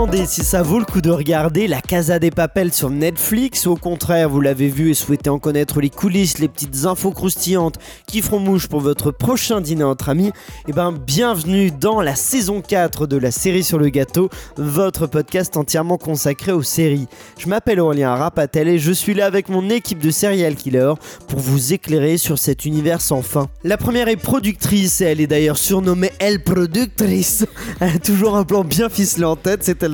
demandez si ça vaut le coup de regarder La Casa des Papels sur Netflix ou au contraire vous l'avez vu et souhaitez en connaître les coulisses, les petites infos croustillantes qui feront mouche pour votre prochain dîner entre amis, eh ben bienvenue dans la saison 4 de la série sur le gâteau, votre podcast entièrement consacré aux séries. Je m'appelle Aurélien Rapatel et je suis là avec mon équipe de serial killers pour vous éclairer sur cet univers sans fin. La première est productrice et elle est d'ailleurs surnommée Elle Productrice. Elle a toujours un plan bien ficelé en tête, c'est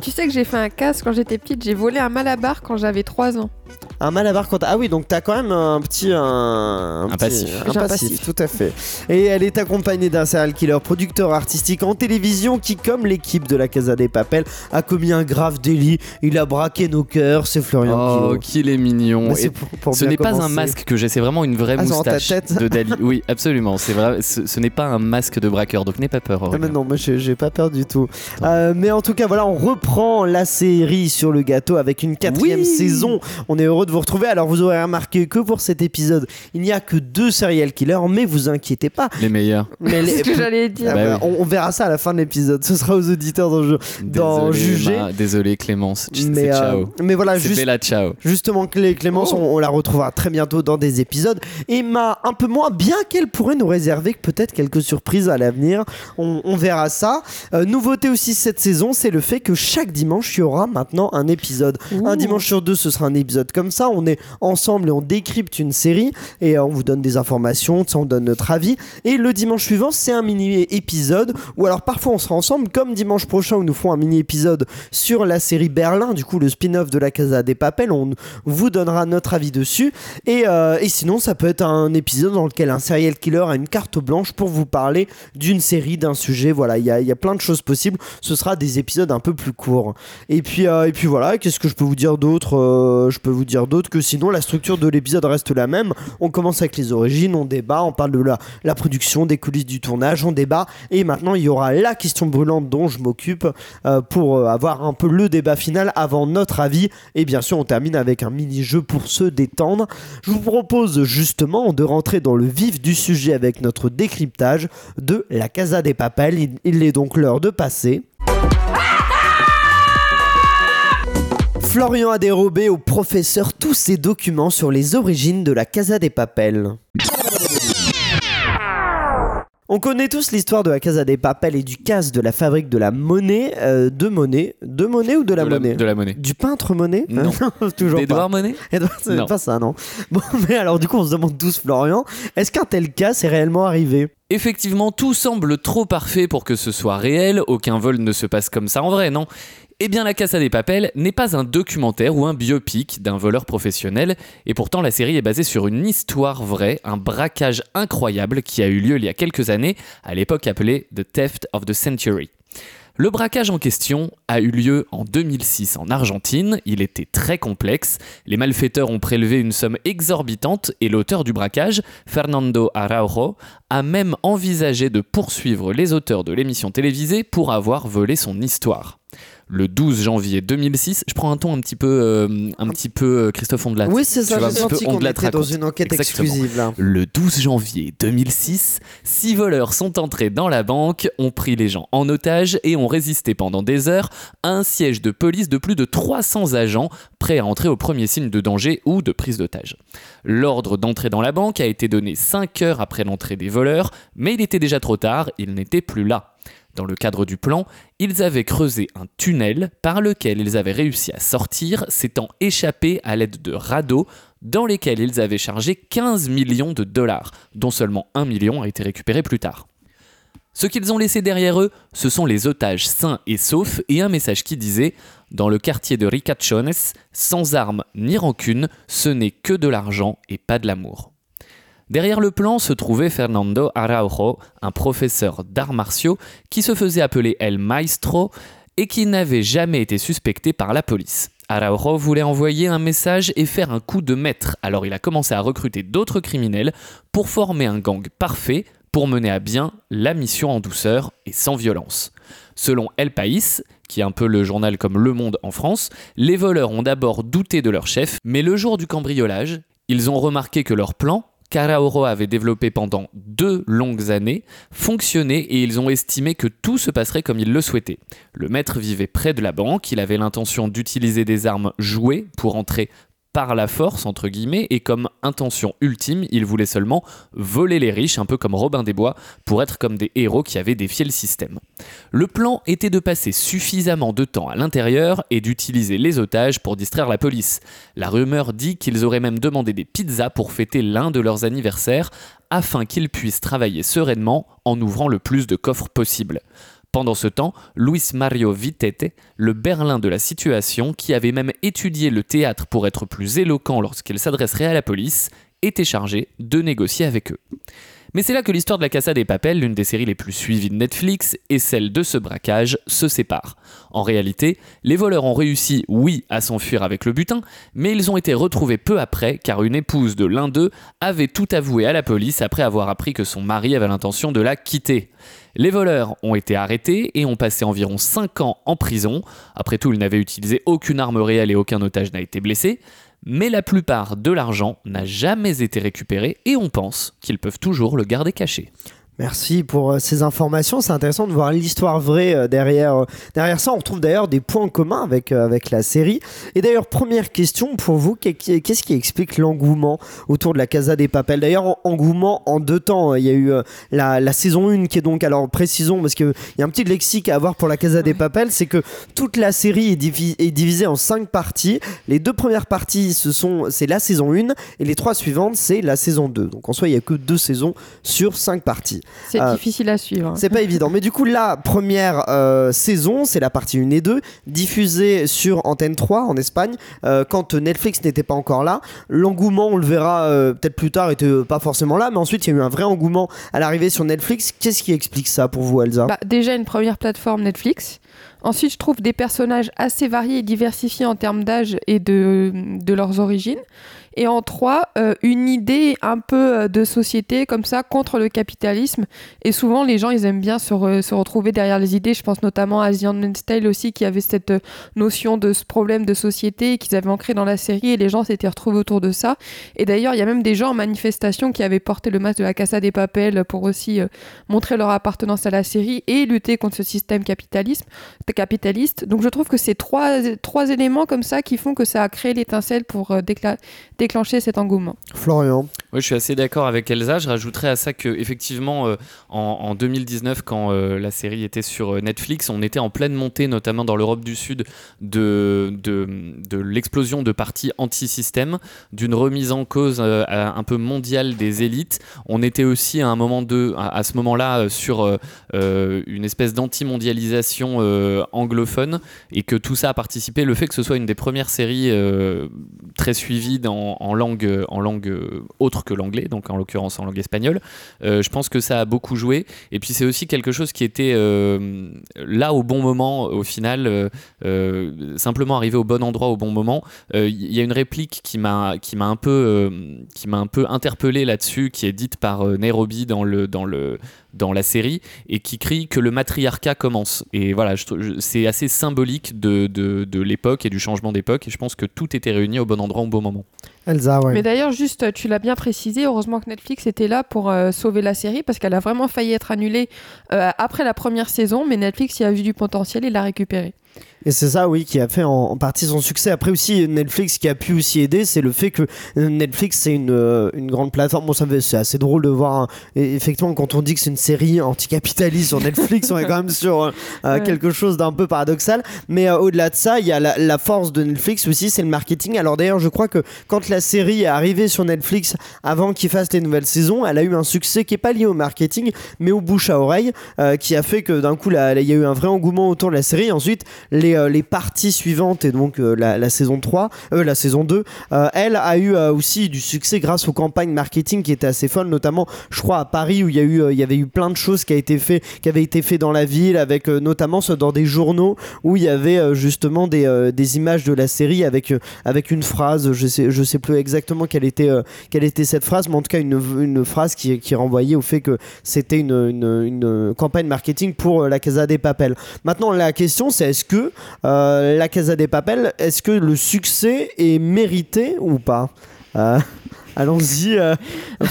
Tu sais que j'ai fait un casse quand j'étais petite, j'ai volé un malabar quand j'avais 3 ans. Un malabar quand Ah oui, donc t'as quand même un petit. Un, Un petit- passif. Un un passif, passif. tout à fait. Et elle est accompagnée d'un serial killer, producteur artistique en télévision qui, comme l'équipe de la Casa des Papels, a commis un grave délit. Il a braqué nos cœurs, c'est Florian Oh, qu'il est mignon. Pour- pour ce n'est pas un masque que j'ai, c'est vraiment une vraie Ah, ta moustache tête de Dali. Oui, absolument. C'est vrai. Ce, ce n'est pas un masque de braqueur, donc n'aie pas peur. Ah, mais non, moi j'ai j'ai pas peur du tout. Euh, mais en tout cas, voilà, on reprend la série sur le gâteau avec une quatrième Oui. saison. On est heureux de vous retrouver. Alors, vous aurez remarqué que pour cet épisode, il n'y a que deux serial killers, mais vous inquiétez pas. Les meilleurs. Mais C'est les- ce que j'allais dire. Ah Bah bah, oui. on, on verra ça à la fin de l'épisode. Ce sera aux auditeurs d'en juger. Ma- Désolé, Clémence. Mais, euh, ciao. mais voilà, juste, Bella ciao. justement, Clé- Clémence, Oh. on, on la retrouvera très bientôt dans des épisodes. Et Ma, un peu moins, bien qu'elle pourrait nous réserver peut-être quelques surprises à l'avenir. On, on verra ça. Euh, nouveauté aussi cette saison, c'est le fait que chaque dimanche, il y aura maintenant un épisode. Un dimanche sur deux, ce sera un épisode comme ça. On est ensemble et on décrypte une série et euh, on vous donne des informations, on donne notre avis. Et le dimanche suivant, c'est un mini épisode. Ou alors parfois on sera ensemble, comme dimanche prochain où nous ferons un mini épisode sur la série Berlin, du coup le spin-off de la Casa des Papels. On vous donnera notre avis dessus. Et, euh, et sinon, ça peut être un épisode dans lequel un serial killer a une carte blanche pour vous parler d'une série, d'un sujet. Voilà, il y a, plein de choses possibles. Ce sera des épisodes un peu plus courts. Et puis, euh, et puis voilà, qu'est-ce que je peux vous dire d'autre? Je peux vous dire d'autre que sinon la structure de l'épisode reste la même. On commence avec les origines, on débat, on parle de la, la production, des coulisses du tournage, on débat. Et maintenant, il y aura la question brûlante dont je m'occupe euh, pour euh, avoir un peu le débat final avant notre avis. Et bien sûr, on termine avec un mini-jeu pour se détendre. Je vous propose justement de rentrer dans le vif du sujet avec notre décryptage de la Casa des Papels. Il, il est donc l'heure de passer. Florian a dérobé au professeur tous ses documents sur les origines de la Casa des Papels. On connaît tous l'histoire de la Casa des Papels et du casse de la fabrique de la monnaie, euh, de monnaie, de monnaie ou de la de, monnaie la, de la monnaie. Du peintre monnaie Non. toujours pas. D'Edouard Monet Edouard, c'est pas ça, non. Bon, mais alors du coup, on se demande tous, Florian, est-ce qu'un tel cas est réellement arrivé? Effectivement, tout semble trop parfait pour que ce soit réel, aucun vol ne se passe comme ça en vrai, non? Eh bien, La Casa des Papels n'est pas un documentaire ou un biopic d'un voleur professionnel, et pourtant la série est basée sur une histoire vraie, un braquage incroyable qui a eu lieu il y a quelques années, à l'époque appelé The Theft of the Century. Le braquage en question a eu lieu en 2006 en Argentine, il était très complexe, les malfaiteurs ont prélevé une somme exorbitante et l'auteur du braquage, Fernando Araujo, a même envisagé de poursuivre les auteurs de l'émission télévisée pour avoir volé son histoire. Le 12 janvier 2006, je prends un ton un petit peu, euh, un petit peu euh, Christophe Ondelat. Oui, c'est ça, j'ai senti qu'on était dans une enquête Exactement. exclusive là. Le 12 janvier 2006, six voleurs sont entrés dans la banque, ont pris les gens en otage et ont résisté pendant des heures à un siège de police de plus de 300 agents prêts à entrer au premier signe de danger ou de prise d'otage. L'ordre d'entrer dans la banque a été donné 5 heures après l'entrée des voleurs, mais il était déjà trop tard, ils n'étaient plus là. Dans le cadre du plan, ils avaient creusé un tunnel par lequel ils avaient réussi à sortir, s'étant échappés à l'aide de radeaux dans lesquels ils avaient chargé 15 millions de dollars, dont seulement 1 million a été récupéré plus tard. Ce qu'ils ont laissé derrière eux, ce sont les otages sains et saufs et un message qui disait Dans le quartier de Ricachones, sans armes ni rancune, ce n'est que de l'argent et pas de l'amour. Derrière le plan se trouvait Fernando Araujo, un professeur d'arts martiaux qui se faisait appeler El Maestro et qui n'avait jamais été suspecté par la police. Araujo voulait envoyer un message et faire un coup de maître, alors il a commencé à recruter d'autres criminels pour former un gang parfait pour mener à bien la mission en douceur et sans violence. Selon El País, qui est un peu le journal comme Le Monde en France, les voleurs ont d'abord douté de leur chef, mais le jour du cambriolage, ils ont remarqué que leur plan, qu'Arauro avait développé pendant deux longues années fonctionnait et ils ont estimé que tout se passerait comme ils le souhaitaient. Le maître vivait près de la banque, il avait l'intention d'utiliser des armes jouées pour entrer par la force, entre guillemets, et comme intention ultime, il voulait seulement voler les riches, un peu comme Robin des Bois, pour être comme des héros qui avaient défié le système. Le plan était de passer suffisamment de temps à l'intérieur et d'utiliser les otages pour distraire la police. La rumeur dit qu'ils auraient même demandé des pizzas pour fêter l'un de leurs anniversaires, afin qu'ils puissent travailler sereinement en ouvrant le plus de coffres possible. Pendant ce temps, Luis Mario Vitete, le Berlin de la situation, qui avait même étudié le théâtre pour être plus éloquent lorsqu'il s'adresserait à la police, était chargé de négocier avec eux. Mais c'est là que l'histoire de la Casa des Papels, l'une des séries les plus suivies de Netflix, et celle de ce braquage se séparent. En réalité, les voleurs ont réussi, oui, à s'enfuir avec le butin, mais ils ont été retrouvés peu après car une épouse de l'un d'eux avait tout avoué à la police après avoir appris que son mari avait l'intention de la quitter. Les voleurs ont été arrêtés et ont passé environ 5 ans en prison. Après tout, ils n'avaient utilisé aucune arme réelle et aucun otage n'a été blessé mais la plupart de l'argent n'a jamais été récupéré et on pense qu'ils peuvent toujours le garder caché. Merci pour euh, ces informations. C'est intéressant de voir l'histoire vraie euh, derrière, euh, derrière ça. On retrouve d'ailleurs des points communs avec, avec la série. Et d'ailleurs, première question pour vous qu'est-ce qui explique l'engouement autour de la Casa des Papels? D'ailleurs, engouement en deux temps. Il y a eu la, la, saison 1 qui est donc, alors précisons, parce qu'il y a un petit lexique à avoir pour la Casa des Papels c'est que toute la série est, est, divisée en cinq parties. Les deux premières parties, ce sont, c'est la saison 1 et les trois suivantes, c'est la saison 2. Donc en soi, il n'y a que deux saisons sur cinq parties. C'est euh, difficile à suivre. Hein. C'est pas évident. Mais du coup, la première euh, saison, c'est la partie 1 et 2, diffusée sur Antenne 3 en Espagne, euh, quand Netflix n'était pas encore là. L'engouement, on le verra peut-être plus tard, était pas forcément là, mais ensuite, il y a eu un vrai engouement à l'arrivée sur Netflix. Qu'est-ce qui explique ça pour vous, Elsa? Bah, Déjà, une première plateforme Netflix. Ensuite, je trouve des personnages assez variés et diversifiés en termes d'âge et de, de leurs origines. Et en trois, euh, une idée un peu euh, de société comme ça contre le capitalisme. Et souvent, les gens, ils aiment bien se, retrouver derrière les idées. Je pense notamment à Zion Style aussi, qui avait cette euh, notion de ce problème de société qu'ils avaient ancré dans la série. Et les gens s'étaient retrouvés autour de ça. Et d'ailleurs, il y a même des gens en manifestation qui avaient porté le masque de la Casa des Papels pour aussi montrer leur appartenance à la série et lutter contre ce système capitalisme, capitaliste. Donc je trouve que c'est trois, trois éléments comme ça qui font que ça a créé l'étincelle pour déclarer déclencher cet engouement. Florian Oui, je suis assez d'accord avec Elsa. Je rajouterais à ça que effectivement, euh, en, 2019, quand euh, la série était sur euh, Netflix, on était en pleine montée, notamment dans l'Europe du Sud, de, de, de l'explosion de partis anti-système, d'une remise en cause un peu mondiale des élites. On était aussi à un moment de, à, ce moment-là sur une espèce d'anti-mondialisation anglophone et que tout ça a participé. Le fait que ce soit une des premières séries très suivies dans en, langue, en langue euh, autre que l'anglais, donc en l'occurrence en langue espagnole. Euh, je pense que ça a beaucoup joué. Et puis c'est aussi quelque chose qui était euh, là au bon moment, au final, simplement arrivé au bon endroit au bon moment. Il y a une réplique qui m'a un peu qui un peu interpellé là-dessus, qui est dite par Nairobi dans le dans le dans la série et qui crie que le matriarcat commence. Et voilà, c'est assez symbolique de, de, de l'époque et du changement d'époque. Et je pense que tout était réuni au bon endroit au bon moment. Elsa, ouais. Mais d'ailleurs, juste, tu l'as bien précisé, heureusement que Netflix était là pour euh, sauver la série parce qu'elle a vraiment failli être annulée euh, après la première saison, mais Netflix y a vu du potentiel et l'a récupérée. Et c'est ça, oui, qui a fait en, partie son succès. Après aussi, Netflix qui a pu aussi aider, c'est le fait que Netflix, c'est une, euh, une, grande plateforme. Bon, c'est assez drôle de voir, effectivement, quand on dit que c'est une série anticapitaliste sur Netflix, on est quand même sur euh, euh, quelque chose d'un peu paradoxal. Mais au-delà de ça, il y a la, force de Netflix aussi, c'est le marketing. Alors d'ailleurs, je crois que quand la série est arrivée sur Netflix, avant qu'ils fassent les nouvelles saisons, elle a eu un succès qui n'est pas lié au marketing, mais au bouche à oreille, qui a fait que d'un coup, il y a eu un vrai engouement autour de la série. Ensuite, les euh, les, parties suivantes et donc euh, la, saison 3, euh, la saison 2, elle a eu aussi du succès grâce aux campagnes marketing qui étaient assez folles, notamment je crois à Paris où il y eu il y avait eu plein de choses qui a été fait qui avaient été fait dans la ville avec notamment dans des journaux où il y avait justement des, images de la série avec avec une phrase, je sais je sais plus exactement quelle était quelle était cette phrase, mais en tout cas une, une phrase qui, qui renvoyait au fait que c'était une, une, campagne marketing pour la Casa des Papels. Maintenant la question c'est est-ce que la Casa des Papel, est-ce que le succès est mérité ou pas? Euh, Allons-y. euh,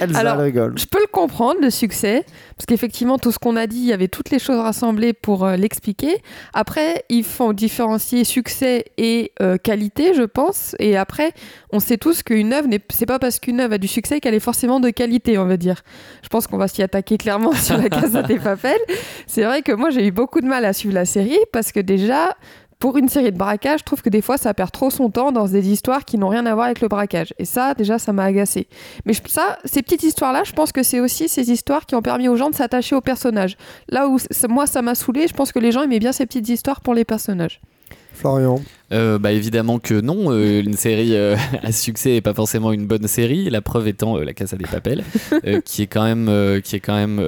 Elsa Alors, rigole. Je peux le comprendre, le succès, parce qu'effectivement, tout ce qu'on a dit, il y avait toutes les choses rassemblées pour euh, l'expliquer. Après, il faut différencier succès et euh, qualité, je pense. Et après, on sait tous qu'une œuvre, n'est- c'est pas parce qu'une œuvre a du succès qu'elle est forcément de qualité, on va dire. Je pense qu'on va s'y attaquer clairement sur la Casa des Papel. C'est vrai que moi, j'ai eu beaucoup de mal à suivre la série, parce que déjà, pour une série de braquages, je trouve que des fois ça perd trop son temps dans des histoires qui n'ont rien à voir avec le braquage. Et ça, déjà, ça m'a agacé. Mais ça, ces petites histoires-là, je pense que c'est aussi ces histoires qui ont permis aux gens de s'attacher aux personnages. Là où moi, ça m'a saoulé, je pense que les gens aimaient bien ces petites histoires pour les personnages. Florian. Euh, bah évidemment que non, euh, une série euh, à succès n'est pas forcément une bonne série. La preuve étant euh, La Casa des Papel, euh, qui est quand même, euh, qui est quand même,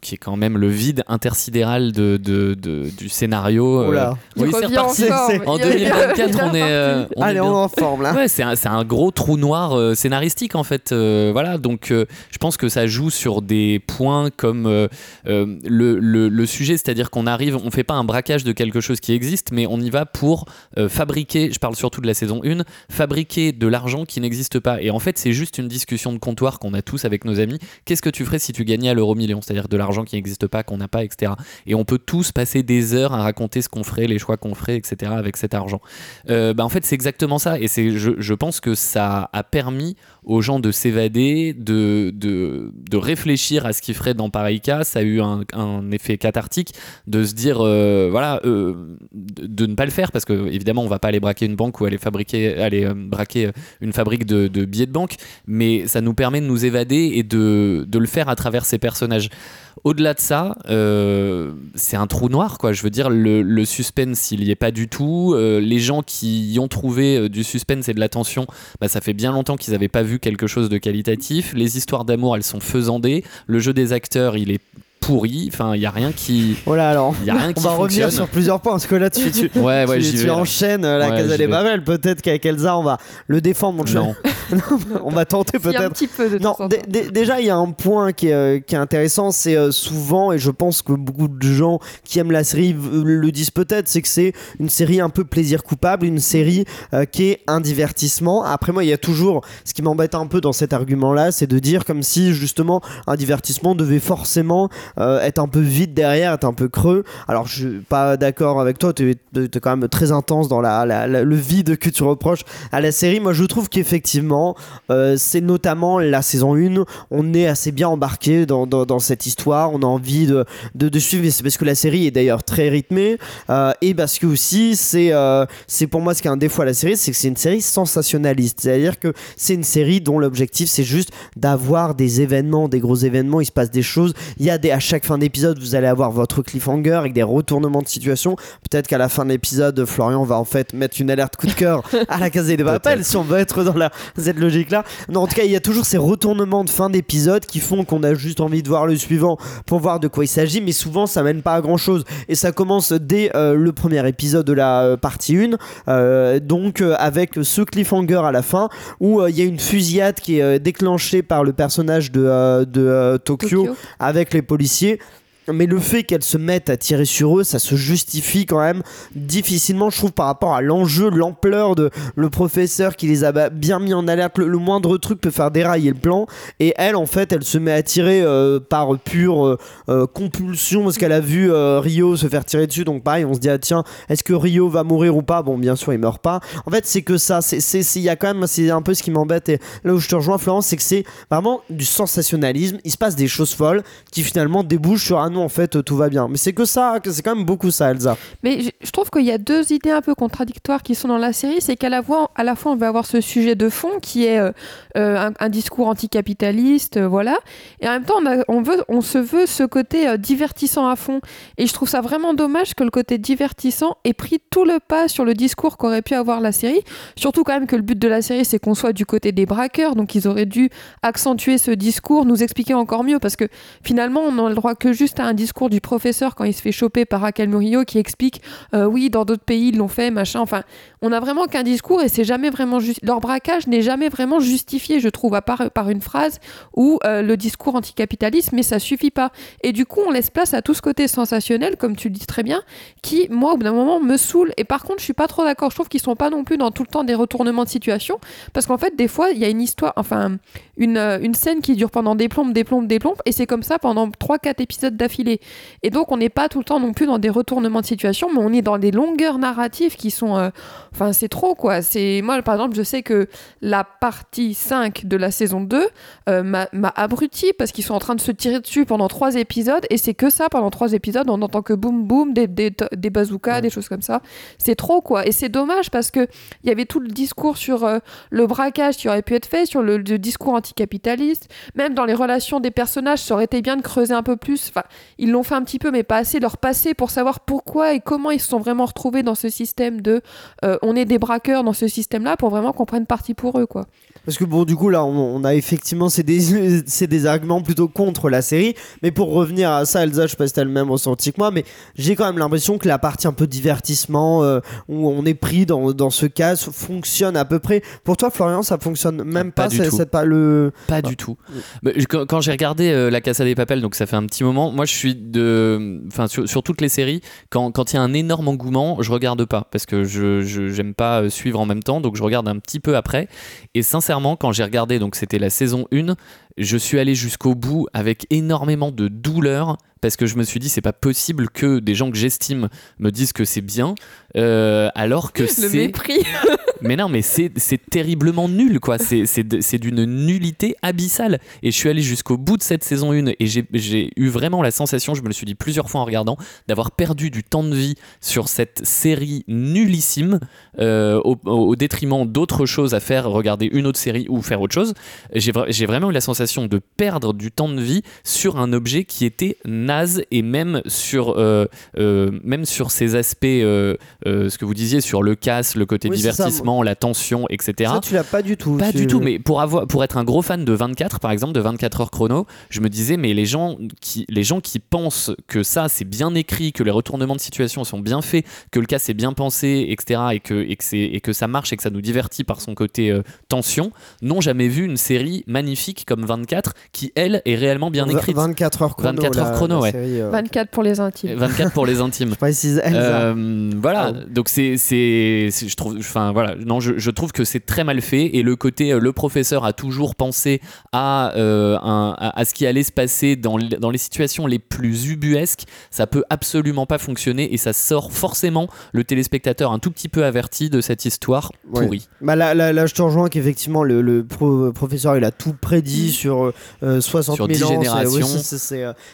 qui est quand même le vide intersidéral de, de- de- du scénario. là. Oui, Il c'est reparti. En est- est 2024, on est, euh, on est Allez, bien. on est en forme là. Ouais, c'est un, gros trou noir euh, scénaristique en fait. euh, voilà, donc euh, je pense que ça joue sur des points comme euh, euh, le, le- le sujet, c'est-à-dire qu'on arrive, on fait pas un braquage de quelque chose qui existe, mais on y va pour euh, fabriquer, je parle surtout de la saison 1, fabriquer de l'argent qui n'existe pas. Et en fait, c'est juste une discussion de comptoir qu'on a tous avec nos amis. Qu'est-ce que tu ferais si tu gagnais à l'euro million? C'est-à-dire de l'argent qui n'existe pas, qu'on n'a pas, etc. Et on peut tous passer des heures à raconter ce qu'on ferait, les choix qu'on ferait, etc. avec cet argent. Euh, bah, en fait, c'est exactement ça. Et c'est, je, pense que ça a permis aux gens de s'évader, de, de, de réfléchir à ce qu'ils feraient dans pareil cas. Ça a eu un, effet cathartique de se dire, euh, voilà, de ne pas le faire parce que évidemment, on va pas aller braquer une banque ou aller fabriquer, aller euh, braquer une fabrique de, billets de banque, mais ça nous permet de nous évader et de, le faire à travers ces personnages. Au-delà de ça, euh, c'est un trou noir, quoi. Je veux dire, le, suspense, il y est pas du tout. Euh, les gens qui y ont trouvé euh, du suspense et de l'attention, bah, ça fait bien longtemps qu'ils n'avaient pas vu quelque chose de qualitatif. Les histoires d'amour, elles sont faisandées. Le jeu des acteurs, il est pourri. Enfin, il y a rien qui, Voilà alors. y a rien On qui va revenir sur plusieurs points parce que là tu, tu, Ouais, ouais, tu, tu vais. enchaînes euh, la Ouais, Casa des. Babel. Peut-être qu'avec Elsa on va le défendre. Mon. Non. on va tenter a un peut-être. petit peu de Non, déjà il y a un point qui est, euh, qui est intéressant, c'est euh, souvent, et je pense que beaucoup de gens qui aiment la série v- le disent peut-être, c'est que c'est une série un peu plaisir coupable, une série euh, qui est un divertissement. Après moi, il y a toujours, ce qui m'embête un peu dans cet argument-là, c'est de dire comme si justement un divertissement devait forcément euh, être un peu vide derrière, être un peu creux. Alors je suis pas d'accord avec toi, tu es, quand même très intense dans la, le vide que tu reproches à la série. Moi je trouve qu'effectivement, euh, c'est notamment la saison 1, on est assez bien embarqué dans, dans- cette histoire, on a envie de, de, de suivre, c'est parce que la série est d'ailleurs très rythmée, euh, et parce que aussi c'est c'est pour moi ce qui est un défaut à la série, c'est que c'est une série sensationnaliste, c'est-à-dire que c'est une série dont l'objectif c'est juste d'avoir des événements, des gros événements, il se passe des choses, il y a des, chaque fin d'épisode vous allez avoir votre cliffhanger avec des retournements de situation, peut-être qu'à la fin de l'épisode Florian va en fait mettre une alerte coup de cœur à la case des papels si on veut être dans la, cette logique là. Non, en tout cas, il y a toujours ces retournements de fin d'épisode qui font qu'on a juste envie de voir le suivant pour voir de quoi il s'agit, mais souvent ça mène pas à grand chose. Et ça commence dès euh, le premier épisode de la euh, partie 1, euh, donc avec ce cliffhanger à la fin où il y a une fusillade qui est déclenchée par le personnage de, de Tokyo Tokyo. avec les policiers. policier Mais le fait qu'elles se mettent à tirer sur eux, ça se justifie quand même difficilement, je trouve, par rapport à l'enjeu, l'ampleur de le professeur qui les a bien mis en alerte. Le, moindre truc peut faire dérailler le plan. Et elle, en fait, elle se met à tirer euh, par pure euh, euh, compulsion parce qu'elle a vu Rio se faire tirer dessus. Donc, pareil, on se dit, ah, tiens, est-ce que Rio va mourir ou pas? Bon, bien sûr, il meurt pas. En fait, c'est que ça. Il y a quand même, c'est un peu ce qui m'embête. Et là où je te rejoins, Florence, c'est que c'est vraiment du sensationnalisme. Il se passe des choses folles qui finalement débouchent sur ah non, en fait, tout va bien. Mais c'est que ça, c'est quand même beaucoup ça, Elsa. Mais je, trouve qu'il y a deux idées un peu contradictoires qui sont dans la série. C'est qu'à la fois, la fois, on va avoir ce sujet de fond qui est euh, euh, un, discours anticapitaliste, euh, voilà. Et en même temps, on, veut, on se veut ce côté divertissant à fond. Et je trouve ça vraiment dommage que le côté divertissant ait pris tout le pas sur le discours qu'aurait pu avoir la série. Surtout quand même que le but de la série, c'est qu'on soit du côté des braqueurs. Donc ils auraient dû accentuer ce discours, nous expliquer encore mieux, parce que finalement, on n'a le droit que juste à un discours du professeur quand il se fait choper par Raquel Murillo qui explique euh, oui, dans d'autres pays ils l'ont fait, machin. Enfin, on a vraiment qu'un discours et c'est jamais vraiment juste. Leur braquage n'est jamais vraiment justifié, je trouve, à part par une phrase ou euh, le discours anticapitaliste, mais ça suffit pas. Et du coup, on laisse place à tout ce côté sensationnel, comme tu le dis très bien, qui, moi, au bout d'un moment, me saoule. Et par contre, je suis pas trop d'accord. Je trouve qu'ils sont pas non plus dans tout le temps des retournements de situation, parce qu'en fait, des fois, il y a une histoire, enfin, une, euh, une scène qui dure pendant des plombes, des plombes, des plombes, et c'est comme ça pendant 3-4 épisodes d'affilée. Et donc, on n'est pas tout le temps non plus dans des retournements de situation, mais on est dans des longueurs narratives qui sont. euh, Enfin, c'est trop, quoi. C'est Moi, par exemple, je sais que la partie 5 de la saison 2 euh, m'a abruti parce qu'ils sont en train de se tirer dessus pendant 3 épisodes, et c'est que ça, pendant 3 épisodes, on entend que boum boum, des, des, des bazookas, Ouais. des choses comme ça. C'est trop, quoi. Et c'est dommage parce que il y avait tout le discours sur euh, le braquage qui aurait pu être fait, sur le, le discours anticapitaliste, même dans les relations des personnages, ça aurait été bien de creuser un peu plus. Enfin, ils l'ont fait un petit peu, mais pas assez, leur passé pour savoir pourquoi et comment ils se sont vraiment retrouvés dans ce système de euh, on est des braqueurs dans ce système-là pour vraiment qu'on prenne parti pour eux, quoi. Parce que bon, du coup, là, on, on a effectivement, c'est des, c'est des arguments plutôt contre la série. Mais pour revenir à ça, Elsa, je sais pas si t'as le même ressenti que moi, mais j'ai quand même l'impression que la partie un peu divertissement, euh, où on est pris dans, dans ce cas, fonctionne à peu près. Pour toi, Florian, ça fonctionne même Pas pas, du c'est tout. c'est pas le. Pas Ah. du tout. Mais quand quand j'ai regardé euh, La Casa des Papel, donc ça fait un petit moment, moi je suis de. Enfin, sur, toutes les séries, quand il y a un énorme engouement, je regarde pas parce que je je- j'aime pas euh, suivre en même temps, donc je regarde un petit peu après. Et sincèrement, quand j'ai regardé, donc c'était la saison 1, je suis allé jusqu'au bout avec énormément de douleur parce que je me suis dit, c'est pas possible que des gens que j'estime me disent que c'est bien, euh, alors que Le c'est. mépris. Mais non, mais c'est terriblement nul, quoi. C'est- d'une nullité abyssale. Et je suis allé jusqu'au bout de cette saison 1 et j'ai- eu vraiment la sensation, je me le suis dit plusieurs fois en regardant, d'avoir perdu du temps de vie sur cette série nullissime euh, au, au détriment d'autres choses à faire, regarder une autre série ou faire autre chose. J'ai vraiment eu la sensation de perdre du temps de vie sur un objet qui était naze et même sur, euh, euh, même sur ses aspects, euh, ce que vous disiez sur le casse, le côté Oui, divertissement, la tension, etc. Ça, tu l'as pas du tout. Pas tu- du tout, mais pour avoir, pour être un gros fan de 24, par exemple, de 24 heures chrono, je me disais, mais les gens qui, les gens qui pensent que ça c'est bien écrit, que les retournements de situation sont bien faits, que le cas c'est bien pensé, etc., et que, et que, et que ça marche et que ça nous divertit par son côté tension, n'ont jamais vu une série magnifique comme 24 qui, elle, est réellement bien écrite. 24 heures chrono. 24 heures chrono, la ouais. série, euh, 24 pour les intimes. 24 pour les intimes. Je précise Elsa. Euh, voilà, Ah. donc c'est, c'est, c'est- je trouve, enfin voilà, non, je, je trouve que c'est très mal fait et le côté, euh, le professeur a toujours pensé à, euh, un- à, à ce qui allait se passer dans, les- dans les situations les plus ubuesques, ça peut absolument pas fonctionner et ça sort forcément le téléspectateur un tout petit peu averti de cette histoire Ouais. pourrie. Bah là, là, là, je te rejoins qu'effectivement, le, le pro- professeur, il a tout prédit sur euh, 60 Sur 000 10 ans. c'est- générations. c'est- c'est-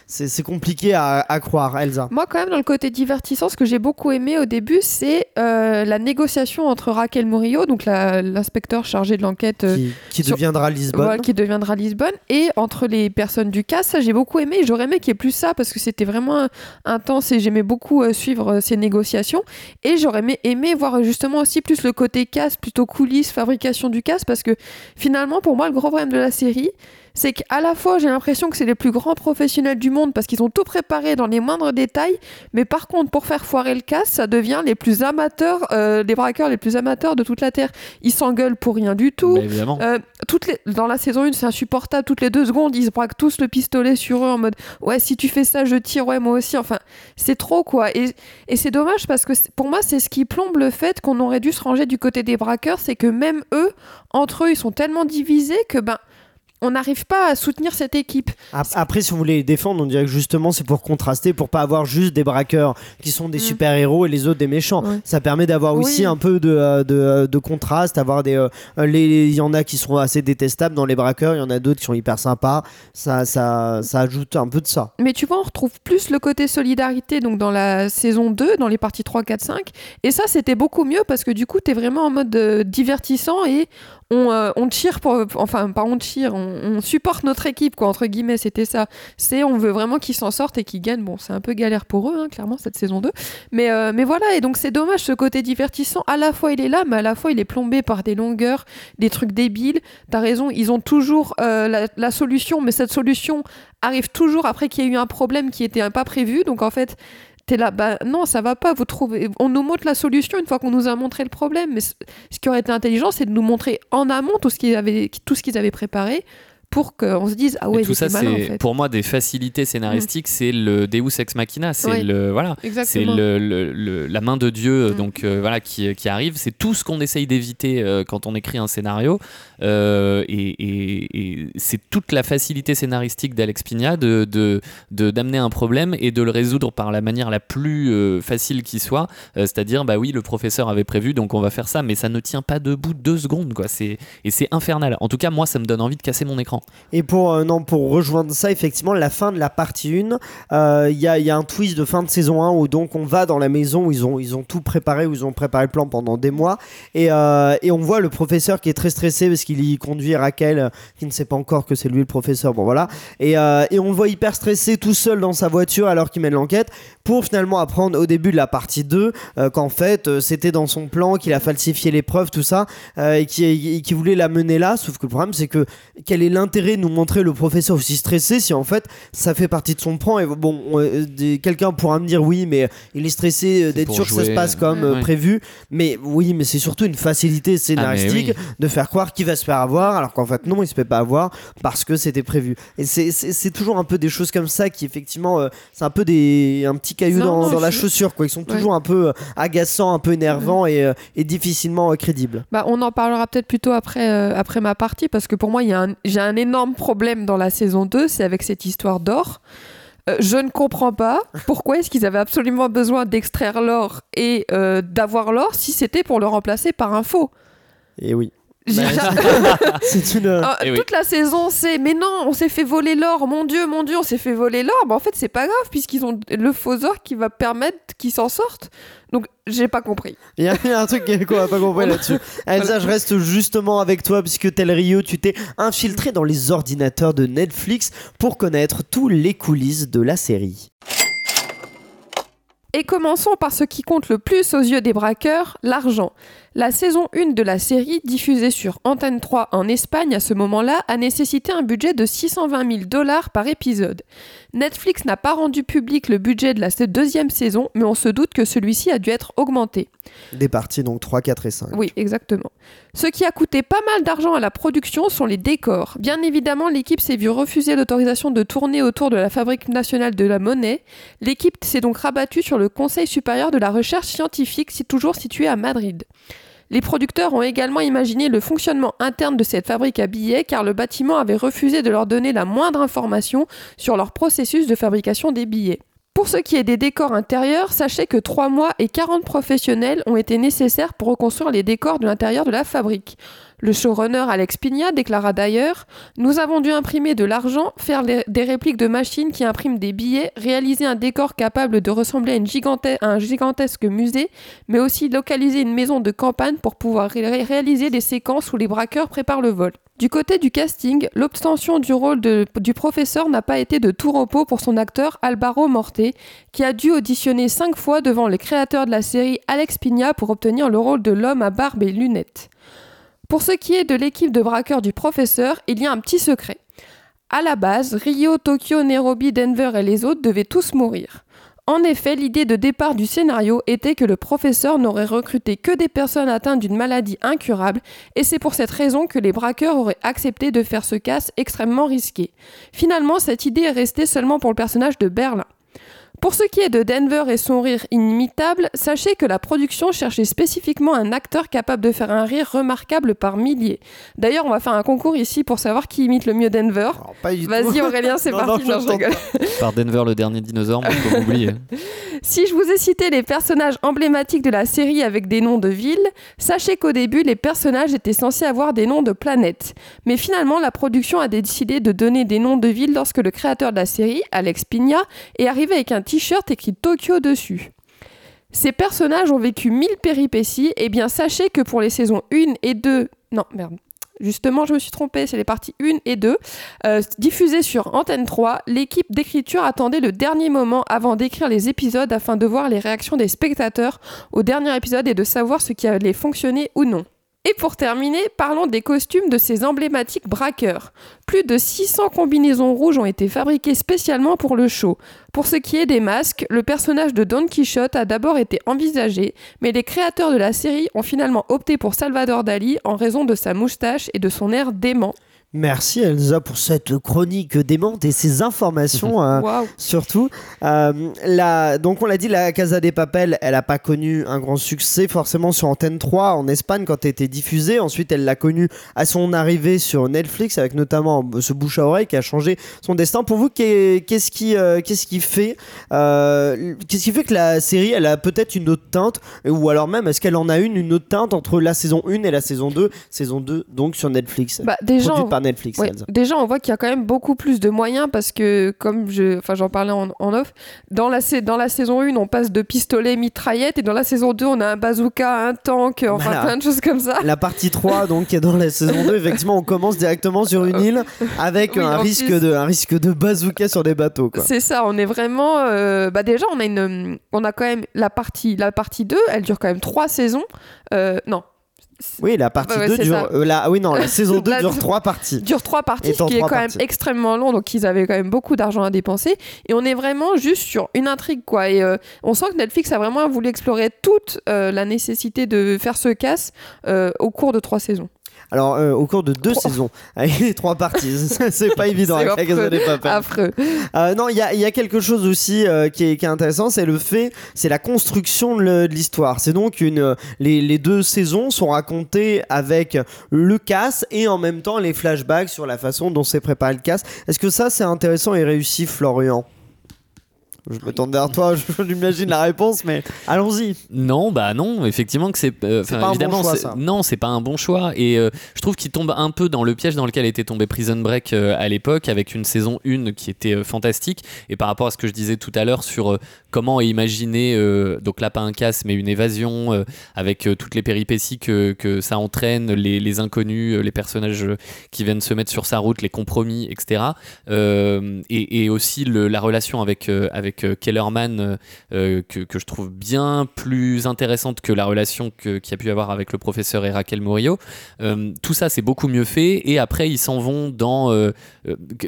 c'est, euh, compliqué à, à croire, Elsa. Moi, quand même, dans le côté divertissant, ce que j'ai beaucoup aimé au début, c'est euh, la négociation entre Raquel Murillo, donc la- l'inspecteur chargé de l'enquête euh, Qui, qui sur- deviendra Lisbonne. voilà, qui deviendra Lisbonne, et entre les personnes du CAS. Ça, j'ai beaucoup aimé. J'aurais aimé qu'il y ait plus ça parce que c'était vraiment intense et j'aimais beaucoup euh, suivre euh, ces négociations. Et j'aurais aimé, aimé voir justement aussi plus le côté CAS, plutôt coulisses, fabrication du CAS, parce que finalement, pour moi, le gros problème de la série, c'est qu'à la fois j'ai l'impression que c'est les plus grands professionnels du monde parce qu'ils ont tout préparé dans les moindres détails, mais par contre pour faire foirer le casse, ça devient les plus amateurs, euh, les braqueurs les plus amateurs de toute la terre. Ils s'engueulent pour rien du tout. Bah, évidemment. Euh, toutes les, dans la saison 1, c'est insupportable. Toutes les deux secondes, ils se braquent tous le pistolet sur eux en mode Ouais, si tu fais ça, je tire, ouais, moi aussi. Enfin, c'est trop quoi. Et, et c'est dommage parce que pour moi, c'est ce qui plombe le fait qu'on aurait dû se ranger du côté des braqueurs. C'est que même eux, entre eux, ils sont tellement divisés que ben. On n'arrive pas à soutenir cette équipe. Ap- Après, si on voulait les défendre, on dirait que justement c'est pour contraster, pour pas avoir juste des braqueurs qui sont des Mm. super-héros et les autres des méchants. Ça permet d'avoir Oui. aussi un peu de, euh, de, euh, de contraste, avoir des. euh, les- Il y en a qui sont assez détestables dans les braqueurs, il y en a d'autres qui sont hyper sympas. Ça, ça, ça ajoute un peu de ça. Mais tu vois, on retrouve plus le côté solidarité donc dans la saison 2, dans les parties 3, 4, 5. Et ça, c'était beaucoup mieux parce que du coup, tu es vraiment en mode divertissant et on, euh, on cheer pour, enfin pas on cheer, on, supporte notre équipe quoi entre guillemets, c'était ça. C'est on veut vraiment qu'ils s'en sortent et qu'ils gagnent. Bon, c'est un peu galère pour eux, hein, clairement cette saison 2. Mais euh, mais voilà et donc c'est dommage ce côté divertissant. À la fois il est là, mais à la fois il est plombé par des longueurs, des trucs débiles. T'as raison, ils ont toujours euh, la, la solution, mais cette solution arrive toujours après qu'il y ait eu un problème qui était pas prévu. Donc en fait t'es là, bah non, ça va pas, vous trouvez. On nous montre la solution une fois qu'on nous a montré le problème. Mais ce qui aurait été intelligent, c'est de nous montrer en amont tout ce qu'ils avaient préparé pour qu'on se dise, ah ouais, et tout ça, en c'est fait. pour moi des facilités scénaristiques. C'est le Deus ex machina. C'est le voilà. C'est le, le- le- la main de Dieu Mm. donc euh, voilà qui, qui arrive. C'est tout ce qu'on essaye d'éviter euh, quand on écrit un scénario. Euh, et et- et c'est toute la facilité scénaristique d'Alex Pigna de d'amener un problème et de le résoudre par la manière la plus euh, facile qui soit. Euh, C'est-à-dire bah oui le professeur avait prévu donc on va faire ça, mais ça ne tient pas debout deux secondes quoi. C'est et c'est infernal. En tout cas moi ça me donne envie de casser mon écran. Et pour, euh, non, pour rejoindre ça, effectivement, la fin de la partie 1, euh, il y, a, y a un twist de fin de saison 1 où donc on va dans la maison où ils ont, ils ont tout préparé, où ils ont préparé le plan pendant des mois. Et, euh, et on voit le professeur qui est très stressé parce qu'il y conduit Raquel, qui ne sait pas encore que c'est lui le professeur. Bon voilà. Et, et on le voit hyper stressé tout seul dans sa voiture alors qu'il mène l'enquête pour finalement apprendre au début de la partie 2 euh, qu'en fait c'était dans son plan qu'il a falsifié les preuves, tout ça, et qui, qui voulait la mener là. Sauf que le problème c'est que quel est l'intérêt de nous montrer le professeur aussi stressé si en fait ça fait partie de son plan et bon euh, quelqu'un pourra me dire oui mais il est stressé euh, d'être sûr que ça se passe comme euh, ouais. prévu mais oui mais c'est surtout une facilité scénaristique oui. de faire croire qu'il va se faire avoir alors qu'en fait non il se fait pas avoir parce que c'était prévu et c'est- toujours un peu des choses comme ça qui effectivement euh, c'est un peu des un petit caillou Non, dans, non, dans la chaussure quoi ils sont Ouais. toujours un peu euh, agaçants un peu énervants et, euh, et difficilement euh, crédibles Bah, on en parlera peut-être plutôt après, euh, après ma partie, parce que pour moi, il y a j'ai un énorme problème dans la saison 2, c'est avec cette histoire d'or. Euh, je ne comprends pas pourquoi est-ce qu'ils avaient absolument besoin d'extraire l'or et euh, d'avoir l'or si c'était pour le remplacer par un faux. et oui J'ai- c'est une euh, Ah, Eh oui. toute la saison, c'est mais non, on s'est fait voler l'or, mon dieu, mon dieu, on s'est fait voler l'or. Bah, en fait, c'est pas grave puisqu'ils ont le faux or qui va permettre qu'ils s'en sortent. Donc, j'ai pas compris. Il y a y a un truc qu'on n'a pas compris là-dessus. Elsa, je reste justement avec toi puisque tel Rio, tu t'es infiltré dans les ordinateurs de Netflix pour connaître tous les coulisses de la série. Et commençons par ce qui compte le plus aux yeux des braqueurs, l'argent. La saison 1 de la série, diffusée sur Antenne 3 en Espagne à ce moment-là, a nécessité un budget de 620 000 dollars par épisode. Netflix n'a pas rendu public le budget de la deuxième saison, mais on se doute que celui-ci a dû être augmenté. Des parties donc 3, 4 et 5. Oui, exactement. Ce qui a coûté pas mal d'argent à la production sont les décors. Bien évidemment, l'équipe s'est vue refuser l'autorisation de tourner autour de la Fabrique nationale de la monnaie. L'équipe s'est donc rabattue sur le Conseil supérieur de la recherche scientifique, si toujours situé à Madrid. Les producteurs ont également imaginé le fonctionnement interne de cette fabrique à billets car le bâtiment avait refusé de leur donner la moindre information sur leur processus de fabrication des billets. Pour ce qui est des décors intérieurs, sachez que 3 mois et 40 professionnels ont été nécessaires pour reconstruire les décors de l'intérieur de la fabrique. Le showrunner Alex Pigna déclara d'ailleurs Nous avons dû imprimer de l'argent, faire les- des répliques de machines qui impriment des billets, réaliser un décor capable de ressembler à, un gigantesque musée, mais aussi localiser une maison de campagne pour pouvoir ré- réaliser des séquences où les braqueurs préparent le vol. Du côté du casting, l'obtention du rôle du professeur n'a pas été de tout repos pour son acteur Alvaro Morte, qui a dû auditionner cinq fois devant le créateur de la série Alex Pigna pour obtenir le rôle de l'homme à barbe et lunettes. Pour ce qui est de l'équipe de braqueurs du professeur, il y a un petit secret. À la base, Rio, Tokyo, Nairobi, Denver et les autres devaient tous mourir. En effet, l'idée de départ du scénario était que le professeur n'aurait recruté que des personnes atteintes d'une maladie incurable, et c'est pour cette raison que les braqueurs auraient accepté de faire ce casse extrêmement risqué. Finalement, cette idée est restée seulement pour le personnage de Berlin. Pour ce qui est de Denver et son rire inimitable, sachez que la production cherchait spécifiquement un acteur capable de faire un rire remarquable par milliers. D'ailleurs, on va faire un concours ici pour savoir qui imite le mieux Denver. Vas-y Aurélien, c'est parti. non, Non, je je rigole. Par Denver, le dernier dinosaure, mais faut oublier. Si je vous ai cité les personnages emblématiques de la série avec des noms de villes, sachez qu'au début, les personnages étaient censés avoir des noms de planètes. Mais finalement, la production a décidé de donner des noms de villes lorsque le créateur de la série, Alex Pigna, est arrivé avec un t-shirt écrit Tokyo dessus. Ces personnages ont vécu mille péripéties, et bien sachez que pour les saisons 1 et 2... Non, merde. Justement, je me suis trompée, c'est les parties 1 et 2. Euh, diffusées sur Antenne 3, l'équipe d'écriture attendait le dernier moment avant d'écrire les épisodes afin de voir les réactions des spectateurs au dernier épisode et de savoir ce qui allait fonctionner ou non. Et pour terminer, parlons des costumes de ces emblématiques braqueurs. Plus de 600 combinaisons rouges ont été fabriquées spécialement pour le show. Pour ce qui est des masques, le personnage de Don Quichotte a d'abord été envisagé, mais les créateurs de la série ont finalement opté pour Salvador Dali en raison de sa moustache et de son air dément. Merci Elsa pour cette chronique démente et ces informations euh, Waouh surtout. Euh, la- donc on l'a dit, la Casa des Papel, elle n'a pas connu un grand succès forcément sur Antenne 3 en Espagne quand elle était diffusée. Ensuite, elle l'a connue à son arrivée sur Netflix avec notamment ce bouche à oreille qui a changé son destin. Pour vous, qu'est- qu'est-ce qui, euh, qu'est-ce qui fait, euh, qu'est-ce qui fait que la série, elle a peut-être une autre teinte ou alors même est-ce qu'elle en a une une autre teinte entre la saison 1 et la saison 2, saison 2 donc sur Netflix? bah, Déjà, par Netflix. Ouais, déjà, on voit qu'il y a quand même beaucoup plus de moyens parce que, comme je, enfin, j'en parlais en, en off, dans la, sa- dans la saison 1, on passe de pistolet mitraillette et dans la saison 2, on a un bazooka, un tank, enfin Voilà. plein de choses comme ça. La partie 3, donc, qui est dans la saison 2, effectivement, on commence directement sur une île avec Oui, un, risque plus- de, un risque de bazooka sur des bateaux. C'est ça, on est vraiment. euh, bah déjà, on a une, on a quand même la partie, la partie 2, elle dure quand même 3 saisons. Euh, non, Oui, la partie Ouais, ouais, 2 c'est dure. euh, la, oui, non, la saison 2 La- dure 3 parties. dure trois parties, Et ce qui est quand parties. même extrêmement long, donc ils avaient quand même beaucoup d'argent à dépenser. Et on est vraiment juste sur une intrigue, quoi. Et euh, on sent que Netflix a vraiment voulu explorer toute euh, la nécessité de faire ce casse au cours de trois saisons. Alors, euh, au cours de deux Trois. saison, avec les trois parties, c'est pas évident C'est avec la Casa affreux. des Papel. Affreux. Euh, non, il y a, y a quelque chose aussi euh, qui, est, qui est intéressant, c'est le fait, c'est la construction de l'histoire. C'est donc une, euh, les, les deux saisons sont racontées avec le casse et en même temps les flashbacks sur la façon dont s'est préparé le casse. Est-ce que ça c'est intéressant et réussi, Florian? Je me tourne vers toi, je- j'imagine la réponse, mais allons-y. Non, bah non, effectivement que c'est. euh, C'est enfin, pas un bon évidemment, choix, ça. non, c'est pas un bon choix. Et euh, je trouve qu'il tombe un peu dans le piège dans lequel était tombé Prison Break euh, à l'époque, avec une saison 1 qui était fantastique. Et par rapport à ce que je disais tout à l'heure sur comment imaginer, euh, donc là pas un casse, mais une évasion, euh, avec euh, toutes les péripéties que, que ça entraîne, les, les inconnus, les personnages qui viennent se mettre sur sa route, les compromis, etc. Et, aussi la relation avec, avec Kellerman que, que je trouve bien plus intéressante que la relation qu'il y a pu avoir avec le professeur et Raquel Murillo. Tout ça, c'est beaucoup mieux fait. Et après, ils s'en vont dans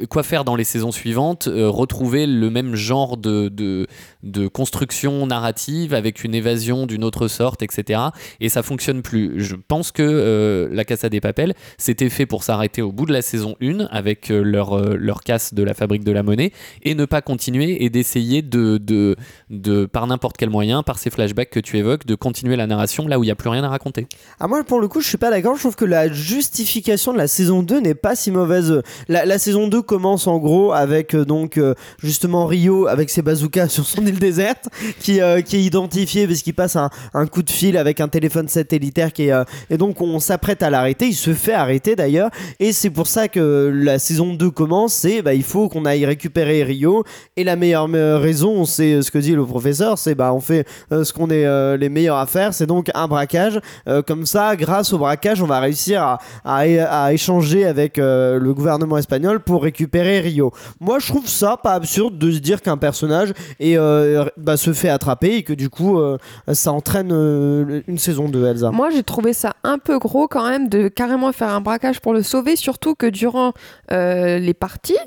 quoi faire dans les saisons suivantes, retrouver le même genre de, de construction narrative avec une évasion d'une autre sorte, etc. Et ça fonctionne plus. Je pense que euh, La Casa des Papel, c'était fait pour s'arrêter au bout de la saison 1 avec euh, leur, euh, leur casse de la fabrique de la monnaie et ne pas continuer et d'essayer de, de, de, par n'importe quel moyen, par ces flashbacks que tu évoques, de continuer la narration là où il n'y a plus rien à raconter. Ah moi pour le coup je suis pas d'accord, je trouve que la justification de la saison 2 n'est pas si mauvaise. La, saison 2 commence en gros avec donc justement Rio avec ses bazookas sur son île déserte qui, euh, qui est identifié parce qu'il passe un, coup de fil avec un téléphone satellitaire euh, et donc on s'apprête à l'arrêter, il se fait arrêter d'ailleurs. Et c'est pour ça que la saison 2 commence, c'est bah, il faut qu'on aille récupérer Rio. Et la meilleure euh, raison c'est ce que dit le professeur, c'est bah on fait ce qu'on est les meilleurs à faire, c'est donc un braquage. Comme ça, grâce au braquage, on va réussir à, échanger avec le gouvernement espagnol pour récupérer Rio. Moi, je trouve ça pas absurde de se dire qu'un personnage est, euh, bah, se fait attraper et que du coup, euh, ça entraîne euh, une saison de Elsa. Moi, j'ai trouvé ça un peu gros quand même de carrément faire un braquage pour le sauver, surtout que durant les parties,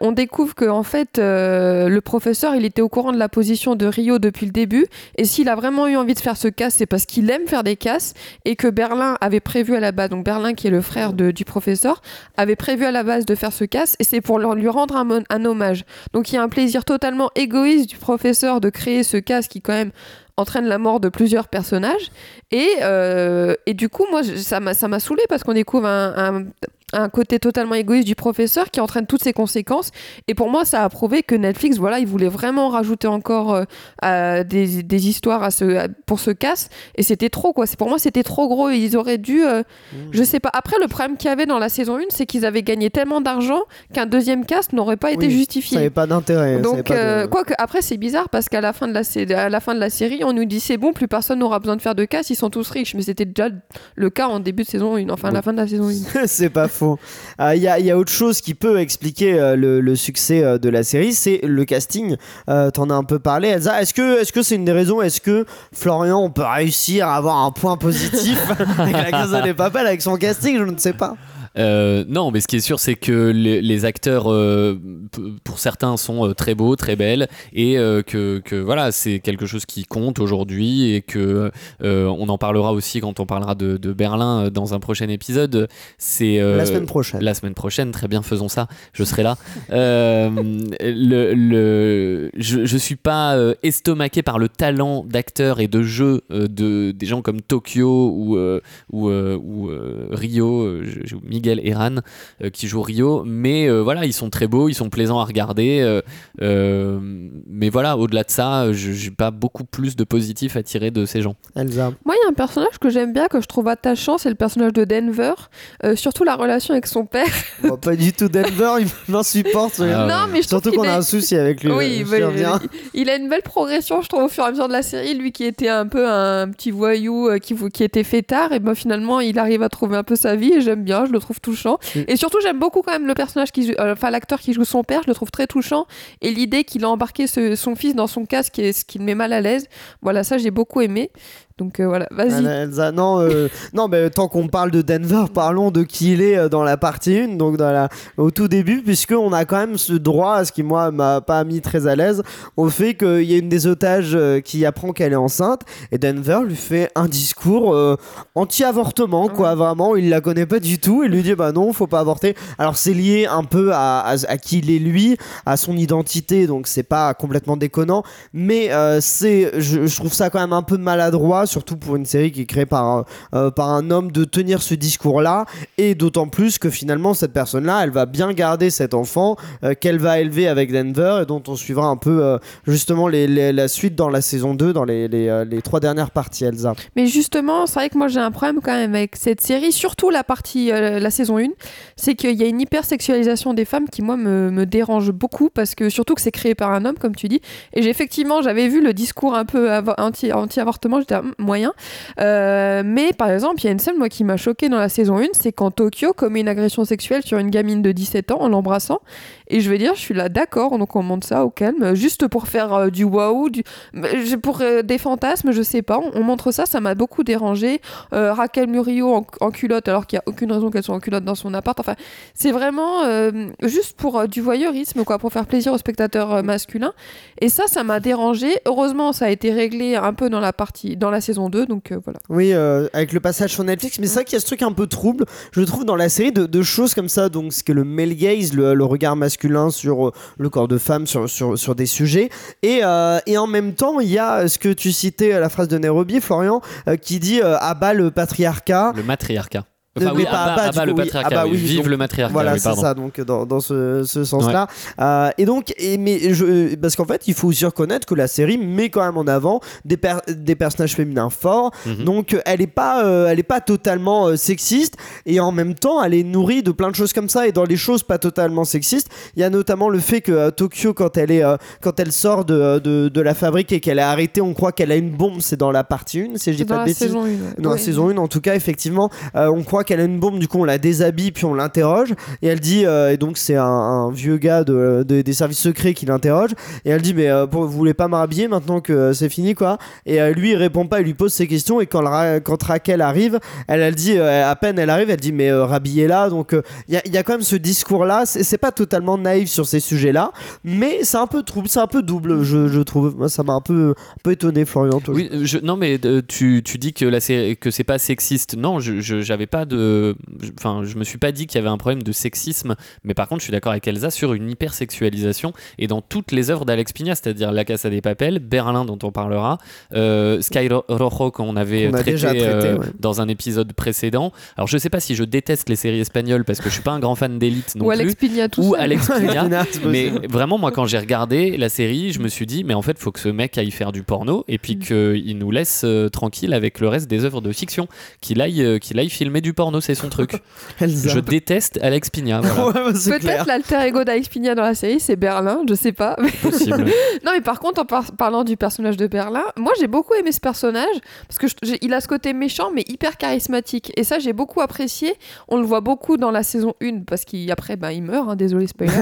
on découvre que en fait, le professeur, il était au courant de la position de Rio depuis le début, et s'il a vraiment eu envie de faire ce casse, c'est parce qu'il aime faire des casses, et que Berlin avait prévu à la base, donc Berlin qui est le frère de- du professeur, avait prévu à la base de faire ce casse, et c'est pour lui rendre un, un hommage. Donc il y a un plaisir totalement égoïste du professeur de créer ce casse qui quand même entraîne la mort de plusieurs personnages. Et, euh, et du coup, moi, ça m'a saoulé parce qu'on découvre un- un côté totalement égoïste du professeur qui entraîne toutes ses conséquences. Et pour moi, ça a prouvé que Netflix, voilà, il voulait vraiment rajouter encore euh, des, des, histoires à ce, pour ce casse. Et c'était trop, quoi. Pour moi, c'était trop gros. Ils auraient dû. Euh, mmh. Je sais pas. Après, le problème qu'il y avait dans la saison 1, c'est qu'ils avaient gagné tellement d'argent qu'un deuxième cast n'aurait pas été justifié. Ça n'avait pas d'intérêt. Donc, euh, quoi que, après, c'est bizarre parce qu'à la, fin de la, à la fin de la série, on nous dit c'est bon, plus personne n'aura besoin de faire de casse, ils sont tous riches. Mais c'était déjà le cas en début de saison 1, enfin, à la fin de la saison 1. c'est pas Il euh, y, a, y, a, autre chose qui peut expliquer euh, le, succès euh, de la série, c'est le casting. T'en as un peu parlé, Elsa. Est-ce que est-ce que c'est une des raisons Est-ce que Florian, on peut réussir à avoir un point positif? Avec la Casa des Papel avec son casting Je ne sais pas. Euh, non, mais ce qui est sûr, c'est que les, acteurs, euh, pour certains, sont euh, très beaux, très belles, et que, que, voilà, c'est quelque chose qui compte aujourd'hui, et que on en parlera aussi quand on parlera de, de Berlin dans un prochain épisode. C'est la semaine prochaine. La semaine prochaine, très bien, faisons ça. Je serai là. le, le, je, je suis pas estomaqué par le talent d'acteur et de jeu de des gens comme Tokyo ou ou, ou Rio. Miguel Miguel Eran euh, qui joue Rio. Mais euh, voilà, ils sont très beaux, ils sont plaisants à regarder. Euh, mais voilà, au-delà de ça, j'ai pas beaucoup plus de positif à tirer de ces gens. Elsa. Moi, il y a un personnage que j'aime bien, que je trouve attachant, c'est le personnage de Denver. surtout la relation avec son père. pas du tout Denver, il m'insupporte. Ah non, mais Surtout qu'on a un souci avec lui. Oui, il, a une belle progression, je trouve, au fur et à mesure de la série. Lui qui était un peu un petit voyou, qui, qui était fêtard, et ben finalement, il arrive à trouver un peu sa vie, et j'aime bien, je le trouve touchant. Mm. Et surtout, j'aime beaucoup quand même le personnage qui euh, enfin l'acteur qui joue son père, je le trouve très touchant. Et l'idée qu'il a embarqué son fils dans son casque, ce qui le met mal à l'aise. Voilà, ça j'ai beaucoup aimé. Donc euh, voilà, vas-y. non, euh, non, mais tant qu'on parle de Denver, parlons de qui il est dans la partie 1, donc dans la, au tout début, puisqu'on a quand même ce droit, ce qui moi m'a pas mis très à l'aise, au fait qu'il y a une des otages qui apprend qu'elle est enceinte, et Denver lui fait un discours anti-avortement, quoi, vraiment, il la connaît pas du tout, et lui dit bah non, faut pas avorter. Alors c'est lié un peu à, à, qui il est lui, à son identité, donc c'est pas complètement déconnant, mais euh, c'est, je, trouve ça quand même un peu maladroit, surtout pour une série qui est créée par, euh, par un homme, de tenir ce discours-là, et d'autant plus que finalement cette personne-là, elle va bien garder cet enfant euh, qu'elle va élever avec Denver, et dont on suivra un peu justement les, la suite dans la saison 2, dans les, les, trois dernières parties, Elsa. Mais justement, c'est vrai que moi j'ai un problème quand même avec cette série, surtout la partie, la saison 1, c'est qu'il y a une hypersexualisation des femmes qui, moi, me, dérange beaucoup parce que surtout que c'est créé par un homme, comme tu dis. Et j'ai effectivement, j'avais vu le discours un peu anti-avortement, j'étais hum, moyen. Euh, mais par exemple, il y a une scène, moi, qui m'a choqué dans la saison 1, c'est quand Tokyo commet une agression sexuelle sur une gamine de 17 ans en l'embrassant. Et je vais dire, je suis là, d'accord, donc on monte ça au calme, juste pour faire euh, du waouh, pour euh, des fantasmes, je sais pas. On, montre ça, ça m'a beaucoup dérangé. Raquel Murillo en, culotte, alors qu'il n'y a aucune raison qu'elle soit en culotte dans son appart. Enfin, c'est vraiment juste pour du voyeurisme, quoi, pour faire plaisir aux spectateurs masculins. Et ça, ça m'a dérangé. Heureusement, ça a été réglé un peu dans la partie, dans la saison 2, donc voilà. Oui, avec le passage sur Netflix, mais c'est vrai qu'il y a ce truc un peu trouble, je trouve, dans la série, de, choses comme ça, donc ce que le male gaze, le, regard masculin sur le corps de femme, sur, sur, sur des sujets. Et, et en même temps, il y a ce que tu citais, la phrase de Nairobi, Florian, qui dit abat le patriarcat. Le matriarcat. Enfin, oui, le patriarcat. vive le matriarcat. Voilà, c'est ça, donc dans, dans ce, ce sens-là. Euh, et donc, et, mais je, parce qu'en fait, il faut aussi reconnaître que la série met quand même en avant des, des personnages féminins forts. Mhm. Donc, elle est pas, euh, elle est pas totalement euh, sexiste et en même temps, elle est nourrie de plein de choses comme ça. Et dans les choses pas totalement sexistes, il y a notamment le fait que Tokyo, quand elle est, quand elle sort de, de, de la fabrique et qu'elle est arrêtée, on croit qu'elle a une bombe. C'est dans la partie 1, si je dis pas de bêtises. Saison 1, Dans la saison 1, en tout cas, effectivement, on croit qu'elle a une bombe, du coup on la déshabille puis on l'interroge. Et elle dit euh, et donc c'est un, vieux gars de, des services secrets qui l'interroge. Et elle dit mais euh, vous voulez pas m'habiller maintenant que c'est fini quoi? Et euh, lui il répond pas il lui pose ses questions. Et quand, quand Raquel arrive elle elle dit à peine elle arrive elle dit mais rhabillez là donc il y, y, a quand même ce discours là c'est pas totalement naïf sur ces sujets là mais c'est un peu trouble c'est un peu double je, je trouve. Moi ça m'a un peu un peu étonné Florian oui je, non mais tu, tu dis que que c'est pas sexiste. Non je j'avais pas de de. Enfin, je me suis pas dit qu'il y avait un problème de sexisme, mais par contre, je suis d'accord avec Elsa sur une hypersexualisation et dans toutes les œuvres d'Alex Pina, c'est-à-dire La Casa des Papels, Berlin dont on parlera, euh, Sky Ro- Rojo qu'on avait traité, déjà traité, euh, ouais. dans un épisode précédent. Alors, je sais pas si je déteste les séries espagnoles parce que je suis pas un grand fan d'élite non Ou plus. Alex Pigna tout ou seul. Alex Pina. Mais vraiment, moi, quand j'ai regardé la série, je me suis dit, mais en fait, faut que ce mec aille faire du porno et Mm. puis qu'il nous laisse euh, tranquille avec le reste des œuvres de fiction. Qu'il aille, euh, qu'il aille filmer du porno, c'est son truc. Je déteste Alex Pina. Voilà, bah. Peut-être l'alter ego d'Alex Pigna dans la série, c'est Berlin, je sais pas. Mais- possible. non, mais par contre, en par- parlant du personnage de Berlin, moi j'ai beaucoup aimé ce personnage parce que je- il a ce côté méchant mais hyper charismatique. Et ça, j'ai beaucoup apprécié. On le voit beaucoup dans la saison 1 parce qu'après, bah, il meurt, hein, désolé spoiler.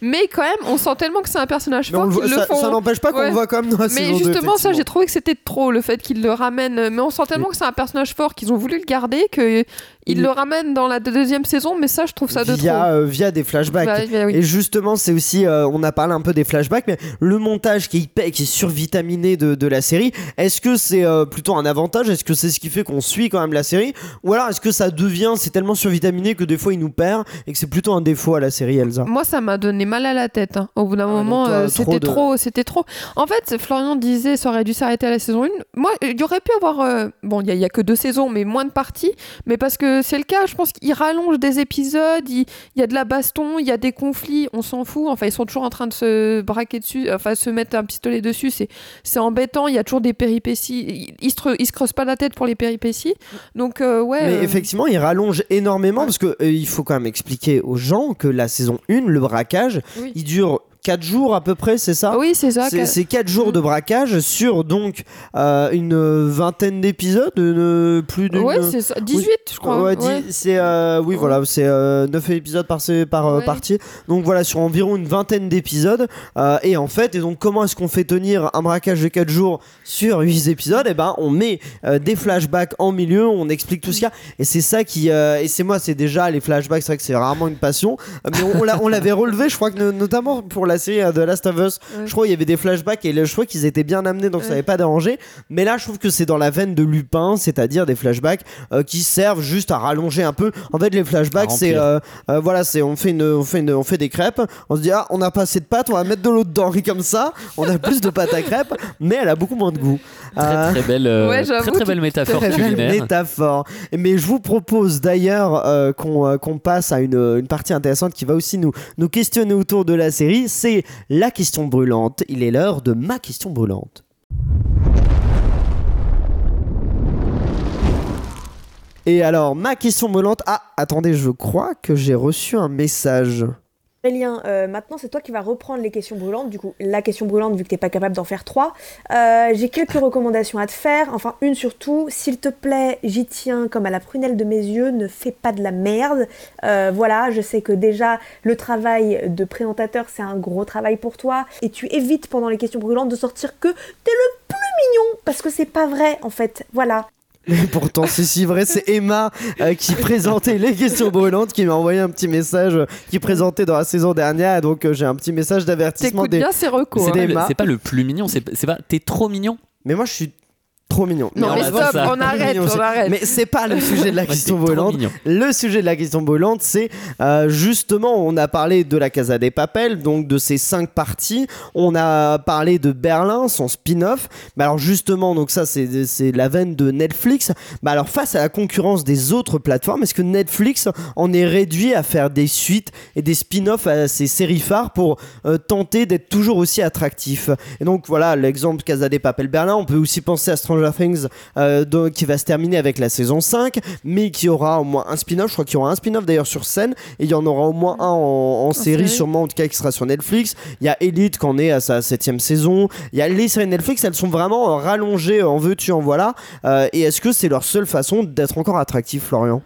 Mais quand même, on sent tellement que c'est un personnage Mais on fort le ça, font. ça n'empêche pas qu'on Ouais. le voit quand même dans la Mais saison 2, justement, ça, j'ai trouvé que c'était trop le fait qu'ils le ramènent. Mais on sent tellement que c'est un personnage fort qu'ils ont voulu le garder que ils Il- le ramènent dans la deuxième saison. Mais ça, je trouve ça de via, trop. euh, via des flashbacks. Bah, oui. Et justement, c'est aussi, euh, on a parlé un peu des flashbacks, mais le montage qui est qui est survitaminé de, de la série, est-ce que c'est euh, plutôt un avantage? Est-ce que c'est ce qui fait qu'on suit quand même la série? Ou alors est-ce que ça devient, c'est tellement survitaminé que des fois il nous perd et que c'est plutôt un défaut à la série Elsa? Moi, ça m'a donné mal à la tête. hein. Au bout d'un Ah, moment, trop c'était de- trop, c'était trop. En fait, Florian disait, ça aurait dû s'arrêter à la saison 1. Moi, il y aurait pu avoir, bon, il y, a- il y a que deux saisons, mais moins de parties. Mais parce que c'est le cas, je pense qu'il rallonge des épisodes. Il il y a de la baston, il y a des conflits. On s'en fout. Enfin, ils sont toujours en train de se braquer dessus, enfin, se mettre un pistolet dessus. C'est, embêtant. Il y a toujours des péripéties. Ils, ils se, ils se creusent pas la tête pour les péripéties. Donc, euh, ouais. Mais euh, effectivement, il rallonge énormément Ouais. parce que euh, il faut quand même expliquer aux gens que la saison 1, le braquage, Oui. il dure 4 jours à peu près, c'est ça oui, c'est ça. C'est- que- C'est 4 jours Mm. de braquage sur donc euh, une vingtaine d'épisodes, une- plus d'une. Ouais, c'est ça. 18, je crois. Ouais, Ouais. dix- c'est euh, oui voilà c'est 9 épisodes par par euh, Ouais. partie donc voilà sur environ une vingtaine d'épisodes euh, et en fait et donc comment est-ce qu'on fait tenir un braquage de 4 jours sur 8 épisodes? Et ben on met euh, des flashbacks en milieu on explique tout ce qu'il y a et c'est ça qui euh, et c'est moi c'est déjà les flashbacks c'est vrai que c'est rarement une passion euh, mais on, on l'a- on l'avait relevé je crois que no- notamment pour la série euh, de Last of Us Ouais. je crois qu'il y avait des flashbacks et je crois qu'ils étaient bien amenés donc ça Ouais. n'avait pas dérangé mais là je trouve que c'est dans la veine de Lupin c'est-à-dire des flashbacks euh, qui servent juste à rallonger un peu en fait les flashbacks c'est euh, euh, voilà c'est on fait une on fait une, on fait des crêpes on se dit ah on a pas assez de pâtes on va mettre de l'eau dedans et comme ça on a plus de pâtes à crêpes mais elle a beaucoup moins de goût Très Euh, très belle, euh, Ouais, très très belle métaphore Très belle culinaire. métaphore. Mais je vous propose d'ailleurs euh, qu'on euh, qu'on passe à une, une partie intéressante qui va aussi nous, nous questionner autour de la série. C'est la question brûlante. Il est l'heure de ma question brûlante. Et alors, ma question brûlante. Ah, attendez, je crois que j'ai reçu un message. Aurélien, euh, maintenant c'est toi qui vas reprendre les questions brûlantes. Du coup, la question brûlante, vu que t'es pas capable d'en faire trois, euh, j'ai quelques recommandations à te faire. Enfin, une surtout, s'il te plaît, j'y tiens comme à la prunelle de mes yeux, ne fais pas de la merde. Euh, voilà, je sais que déjà le travail de présentateur c'est un gros travail pour toi, et tu évites pendant les questions brûlantes de sortir que t'es le plus mignon, parce que c'est pas vrai en fait. Voilà. Et pourtant, c'est si vrai, c'est Emma euh, qui présentait les questions brûlantes, qui m'a envoyé un petit message, euh, qui présentait dans la saison dernière. Et donc, euh, j'ai un petit message d'avertissement. T'écoutes Des... bien ces recos. C'est hein. pas, pas le plus mignon, c'est c'est pas. T'es trop mignon. Mais moi, je suis trop mignon. Non, mais bah, stop, ça. on arrête, on arrête. Mais c'est pas le sujet de la question mignon. Le sujet de la question brûlante, c'est euh, justement, on a parlé de la Casa des Papel, donc de ces cinq parties. On a parlé de Berlin, son spin-off. Mais alors justement, donc ça, c'est c'est la veine de Netflix. Bah alors face à la concurrence des autres plateformes, est-ce que Netflix en est réduit à faire des suites et des spin-offs à ces séries phares pour euh, tenter d'être toujours aussi attractif? Et donc voilà, l'exemple Casa des Papel Berlin. On peut aussi penser à Stranger Things euh, qui va se terminer avec la saison 5, mais qui aura au moins un spin-off. Je crois qu'il y aura un spin-off d'ailleurs sur scène, et il y en aura au moins un en, en série, série. sûrement en tout cas qui sera sur Netflix. Il y a Elite qui en est à sa septième saison. Il y a les séries Netflix, elles sont vraiment rallongées en veux-tu, en voilà. Euh, et est-ce que c'est leur seule façon d'être encore attractif, Florian?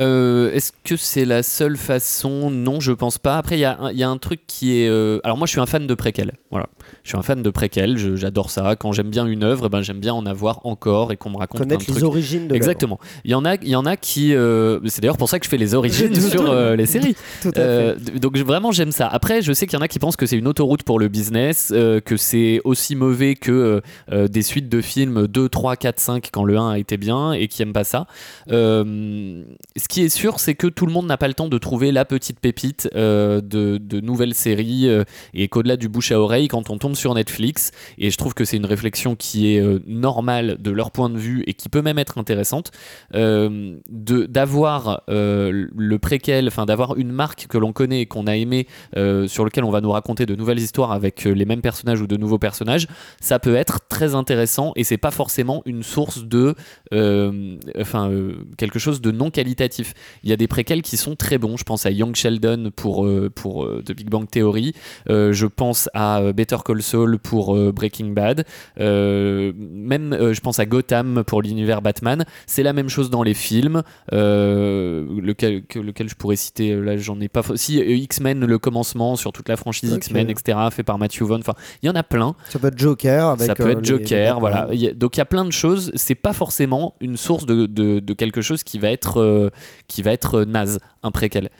Euh, Est-ce que c'est la seule façon? Non, je pense pas. Après, il y, a un- il y a un truc qui est. euh, Alors, moi, je suis un fan de préquel. Voilà. Je suis un fan de préquel. je- J'adore ça. Quand j'aime bien une œuvre, eh ben, j'aime bien en avoir encore et qu'on me raconte plein de Connaître les trucs. origines de. Exactement. Il y en a, il y en a qui. euh, C'est d'ailleurs pour ça que je fais les origines sur euh, les séries. Tout à fait. Euh, donc vraiment j'aime ça. Après je sais qu'il y en a qui pensent que c'est une autoroute pour le business, que c'est aussi mauvais que des suites de films 2, 3, 4, 5 quand le 1 a été bien et qui aiment pas ça. Ce qui est sûr c'est que tout le monde n'a pas le temps de trouver la petite pépite de, de nouvelles séries et qu'au-delà du bouche à oreille quand on tombe sur Netflix et je trouve que c'est une réflexion qui est euh, normale de leur point de vue et qui peut même être intéressante euh, d'avoir euh, le préquel, enfin d'avoir une marque que l'on connaît et qu'on a aimé, euh, sur lequel on va nous raconter de nouvelles histoires avec les mêmes personnages ou de nouveaux personnages, ça peut être très intéressant et c'est pas forcément une source de, enfin quelque chose de non qualitatif. Il y a des préquels qui sont très bons. Je pense à Young Sheldon pour pour The Big Bang Theory. Je pense à Better Call Saul pour euh, Breaking Bad. Euh, même euh, je pense à Gotham pour l'univers Batman. C'est la même chose dans les films. Lequel, que- lequel je pourrais citer, là j'en ai pas. Si X-Men, le commencement sur toute la franchise. X-Men, etc., fait par Matthew Vaughn. Enfin, il y en a plein. Ça peut être Joker. Avec, Ça peut être les- Joker, les- voilà. Il y a- donc il y a plein de choses. C'est pas forcément une source de, de- de quelque chose qui va être qui va être naze, un préquel.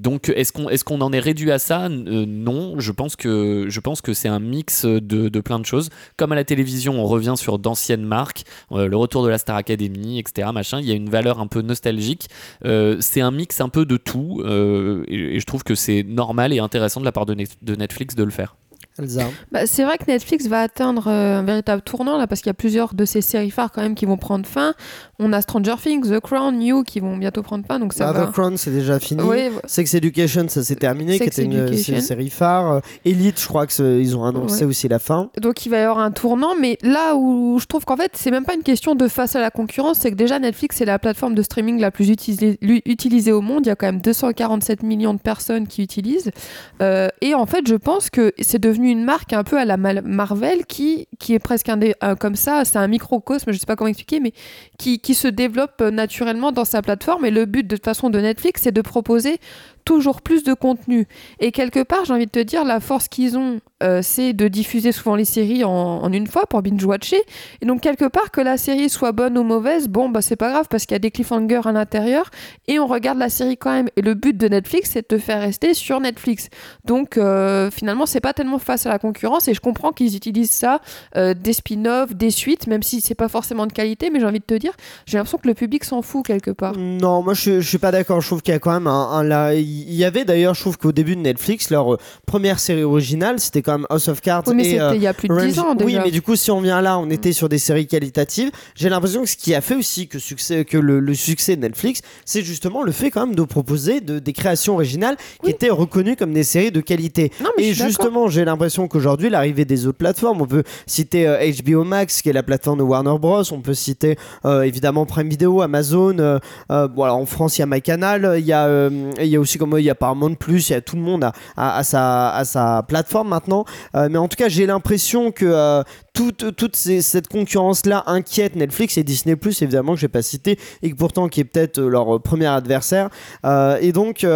Donc est-ce qu'on est-ce qu'on en est réduit à ça? Non, je pense que je pense que c'est un mix de, plein de choses. Comme à la télévision, on revient sur d'anciennes marques, euh, le retour de la Star Academy, etc. Il y a une valeur un peu nostalgique. Euh, c'est un mix un peu de tout, euh, et, je trouve que c'est normal et intéressant de la part de Netflix de le faire. Elsa. Bah, c'est vrai que Netflix va atteindre euh, un véritable tournant là parce qu'il y a plusieurs de ces séries phares quand même qui vont prendre fin. On a Stranger Things, The Crown, You qui vont bientôt prendre fin donc ça Bah, va. The Crown, c'est déjà fini. Ouais, Sex Education, ça s'est terminé, qui était une, c'est une série phare. Euh, Elite, je crois que c'est- ils ont annoncé Ouais. aussi la fin. Donc il va y avoir un tournant, mais là où je trouve qu'en fait c'est même pas une question de face à la concurrence, c'est que déjà Netflix c'est la plateforme de streaming la plus utilisée, au monde. Il y a quand même 247 millions de personnes qui utilisent. Euh, et en fait je pense que c'est devenu une marque un peu à la Marvel qui, est presque un un- comme ça, c'est un microcosme, je sais pas comment expliquer, mais qui, qui se développe euh, naturellement dans sa plateforme. Et le but de toute façon de Netflix c'est de proposer toujours plus de contenu. Et quelque part, j'ai envie de te dire, la force qu'ils ont, euh, c'est de diffuser souvent les séries en, une fois pour binge-watcher. Et donc, quelque part, que la série soit bonne ou mauvaise, bon, bah, c'est pas grave parce qu'il y a des cliffhangers à l'intérieur et on regarde la série quand même. Et le but de Netflix, c'est de te faire rester sur Netflix. Donc, euh, finalement, c'est pas tellement face à la concurrence et je comprends qu'ils utilisent ça, euh, des spin-offs, des suites, même si c'est pas forcément de qualité, mais j'ai envie de te dire, j'ai l'impression que le public s'en fout quelque part. Non, moi je, suis pas d'accord. Je trouve qu'il y a quand même un, un- là, il y avait d'ailleurs, je trouve qu'au début de Netflix, leur euh, première série originale, c'était quand même House of Cards Oui, mais c'était euh, il y a plus de Orange- 10 ans déjà. Oui, mais du coup, si on vient là, on était sur des séries qualitatives. J'ai l'impression que ce qui a fait aussi que, succès, que le, le succès de Netflix, c'est justement le fait quand même de proposer de, des créations originales qui étaient reconnues comme des séries de qualité. Non, mais je Et justement, j'ai l'impression qu'aujourd'hui, l'arrivée des autres plateformes, on peut citer euh, HBO Max, qui est la plateforme de Warner Bros. On peut citer euh, évidemment Prime Video, Amazon. euh, euh, bon, alors, en France, il y a MyCanal. Il y a, euh, il y a aussi comme il y a Paramount Plus. Il y a tout le monde à, sa plateforme maintenant. Euh, mais en tout cas, j'ai l'impression que euh, toute, cette concurrence-là inquiète Netflix et Disney évidemment, que je n'ai pas cité, et que pourtant qui est peut-être euh, leur euh, premier adversaire. Euh, et donc,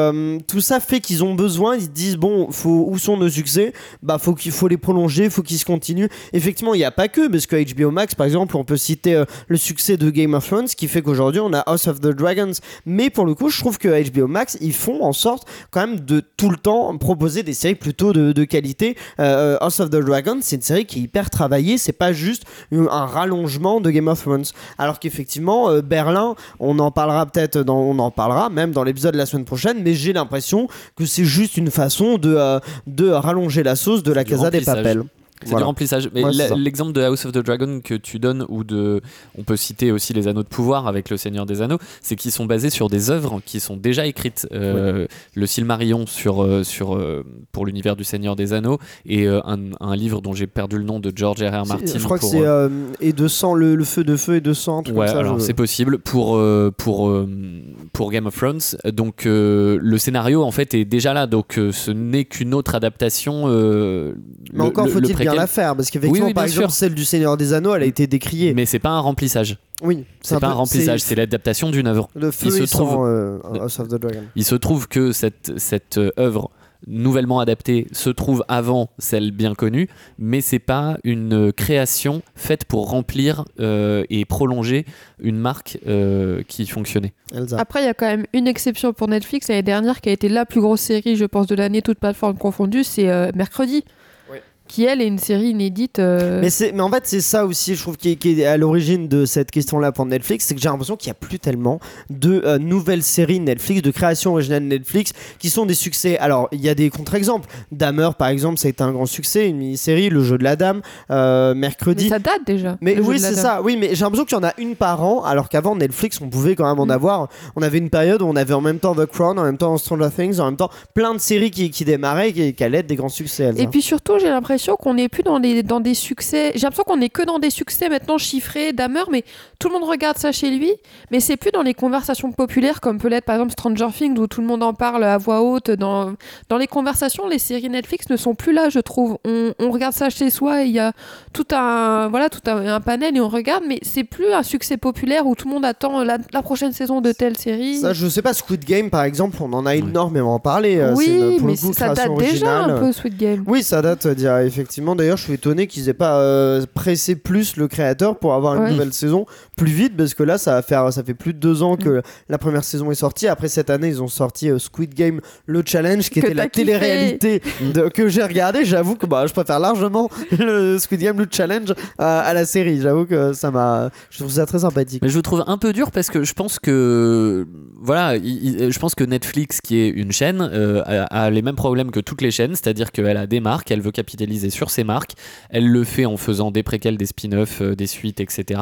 tout ça fait qu'ils ont besoin, ils se disent, bon, où sont nos succès? Bah, faut faut les prolonger, faut qu'ils se continuent. Effectivement, il n'y a pas que, parce que HBO Max, par exemple, on peut citer le succès de Game of Thrones, qui fait qu'aujourd'hui, on a House of the Dragons. Mais pour le coup, je trouve que HBO Max, ils font en sorte quand même de tout le temps proposer des séries plutôt de, qualité. House of the Dragons, c'est une série qui est hyper travaillée, c'est pas juste un rallongement de Game of Thrones. Alors qu'effectivement, euh, Berlin, on en parlera peut-être, dans, on en parlera même dans l'épisode de la semaine prochaine, mais j'ai l'impression que c'est juste une façon de, euh, de rallonger la sauce de la Casa des remplissage. C'est Voilà. du remplissage. Mais Ouais, l'exemple de House of the Dragon que tu donnes, ou de, on peut citer aussi les Anneaux de pouvoir avec le Seigneur des Anneaux, c'est qu'ils sont basés sur des œuvres qui sont déjà écrites. Euh, Le Silmarillion sur, euh, sur, euh, pour l'univers du Seigneur des Anneaux et un, un livre dont j'ai perdu le nom de George R. R. Martin. Je crois que c'est euh, et de sang, le, le feu de feu et de sang, Ouais, alors je- c'est possible pour pour pour Game of Thrones. Donc le scénario en fait est déjà là, donc ce n'est qu'une autre adaptation. euh, Mais le- encore faut-il bien la faire parce qu'effectivement, Oui, oui, par bien exemple, sûr. celle du Seigneur des Anneaux, elle a été décriée. Mais c'est pas un remplissage. oui, C'est pas un remplissage, c'est l'adaptation d'une œuvre. le feu il se trouve- euh, House of the Dragon. Il se trouve que cette, cette euh, œuvre nouvellement adaptée se trouve avant celle bien connue, mais c'est pas une euh, création faite pour remplir euh, et prolonger une marque euh, qui fonctionnait. Elsa. Après, il y a quand même une exception pour Netflix l'année dernière qui a été la plus grosse série, je pense, de l'année, toute plateforme confondue, c'est euh, Mercredi. Qui, elle, est une série inédite. euh, Mais, mais en fait, c'est ça aussi, je trouve, qui est, qui est à l'origine de cette question-là pour Netflix, c'est que j'ai l'impression qu'il n'y a plus tellement de euh, nouvelles séries Netflix, de créations originales Netflix, qui sont des succès. Alors, il y a des contre-exemples. Dahmer, par exemple, ça a été un grand succès, une mini-série, Le jeu de la dame, euh, mais mercredi. ça date déjà. Mais oui, c'est ça. Oui, mais j'ai l'impression qu'il y en a une par an, alors qu'avant Netflix, on pouvait quand même en Mm. avoir. On avait une période où on avait en même temps The Crown, en même temps Stranger Things, en même temps plein de séries qui, qui démarraient et qui, qui allaient être des grands succès. Et puis surtout, j'ai l'impression qu'on n'est plus dans, les, dans des succès. J'ai l'impression qu'on n'est que dans des succès maintenant chiffrés, Dahmer, mais tout le monde regarde ça chez lui. Mais c'est plus dans les conversations populaires comme peut l'être par exemple Stranger Things où tout le monde en parle à voix haute. Dans, dans les conversations, les séries Netflix ne sont plus là, je trouve. On, on regarde ça chez soi et il y a tout un, voilà, tout un, un panel et on regarde, mais c'est plus un succès populaire où tout le monde attend la, la prochaine saison de telle série. Ça, je sais pas, Squid Game par exemple, on en a énormément parlé. euh, oui, une- pour mais le coup, ça date déjà un peu Sweet Game. Oui, ça date euh, d'il y a- effectivement. D'ailleurs, je suis étonné qu'ils aient pas euh, pressé plus le créateur pour avoir une Ouais. nouvelle saison plus vite, parce que là, ça va faire, ça fait plus de deux ans que Mm. la première saison est sortie. Après cette année, ils ont sorti euh, Squid Game le challenge, qui Que était la télé-réalité de- que j'ai regardé. J'avoue que bah, je préfère largement le Squid Game le challenge euh, à la série. J'avoue que ça m'a, je trouve ça très sympathique. Mais je trouve un peu dur parce que je pense que voilà, il- il- je pense que Netflix, qui est une chaîne, euh, a, a les mêmes problèmes que toutes les chaînes, c'est-à-dire qu'elle a des marques, elle veut capitaliser sur ses marques, elle le fait en faisant des préquels, des spin-offs, euh, des suites, etc.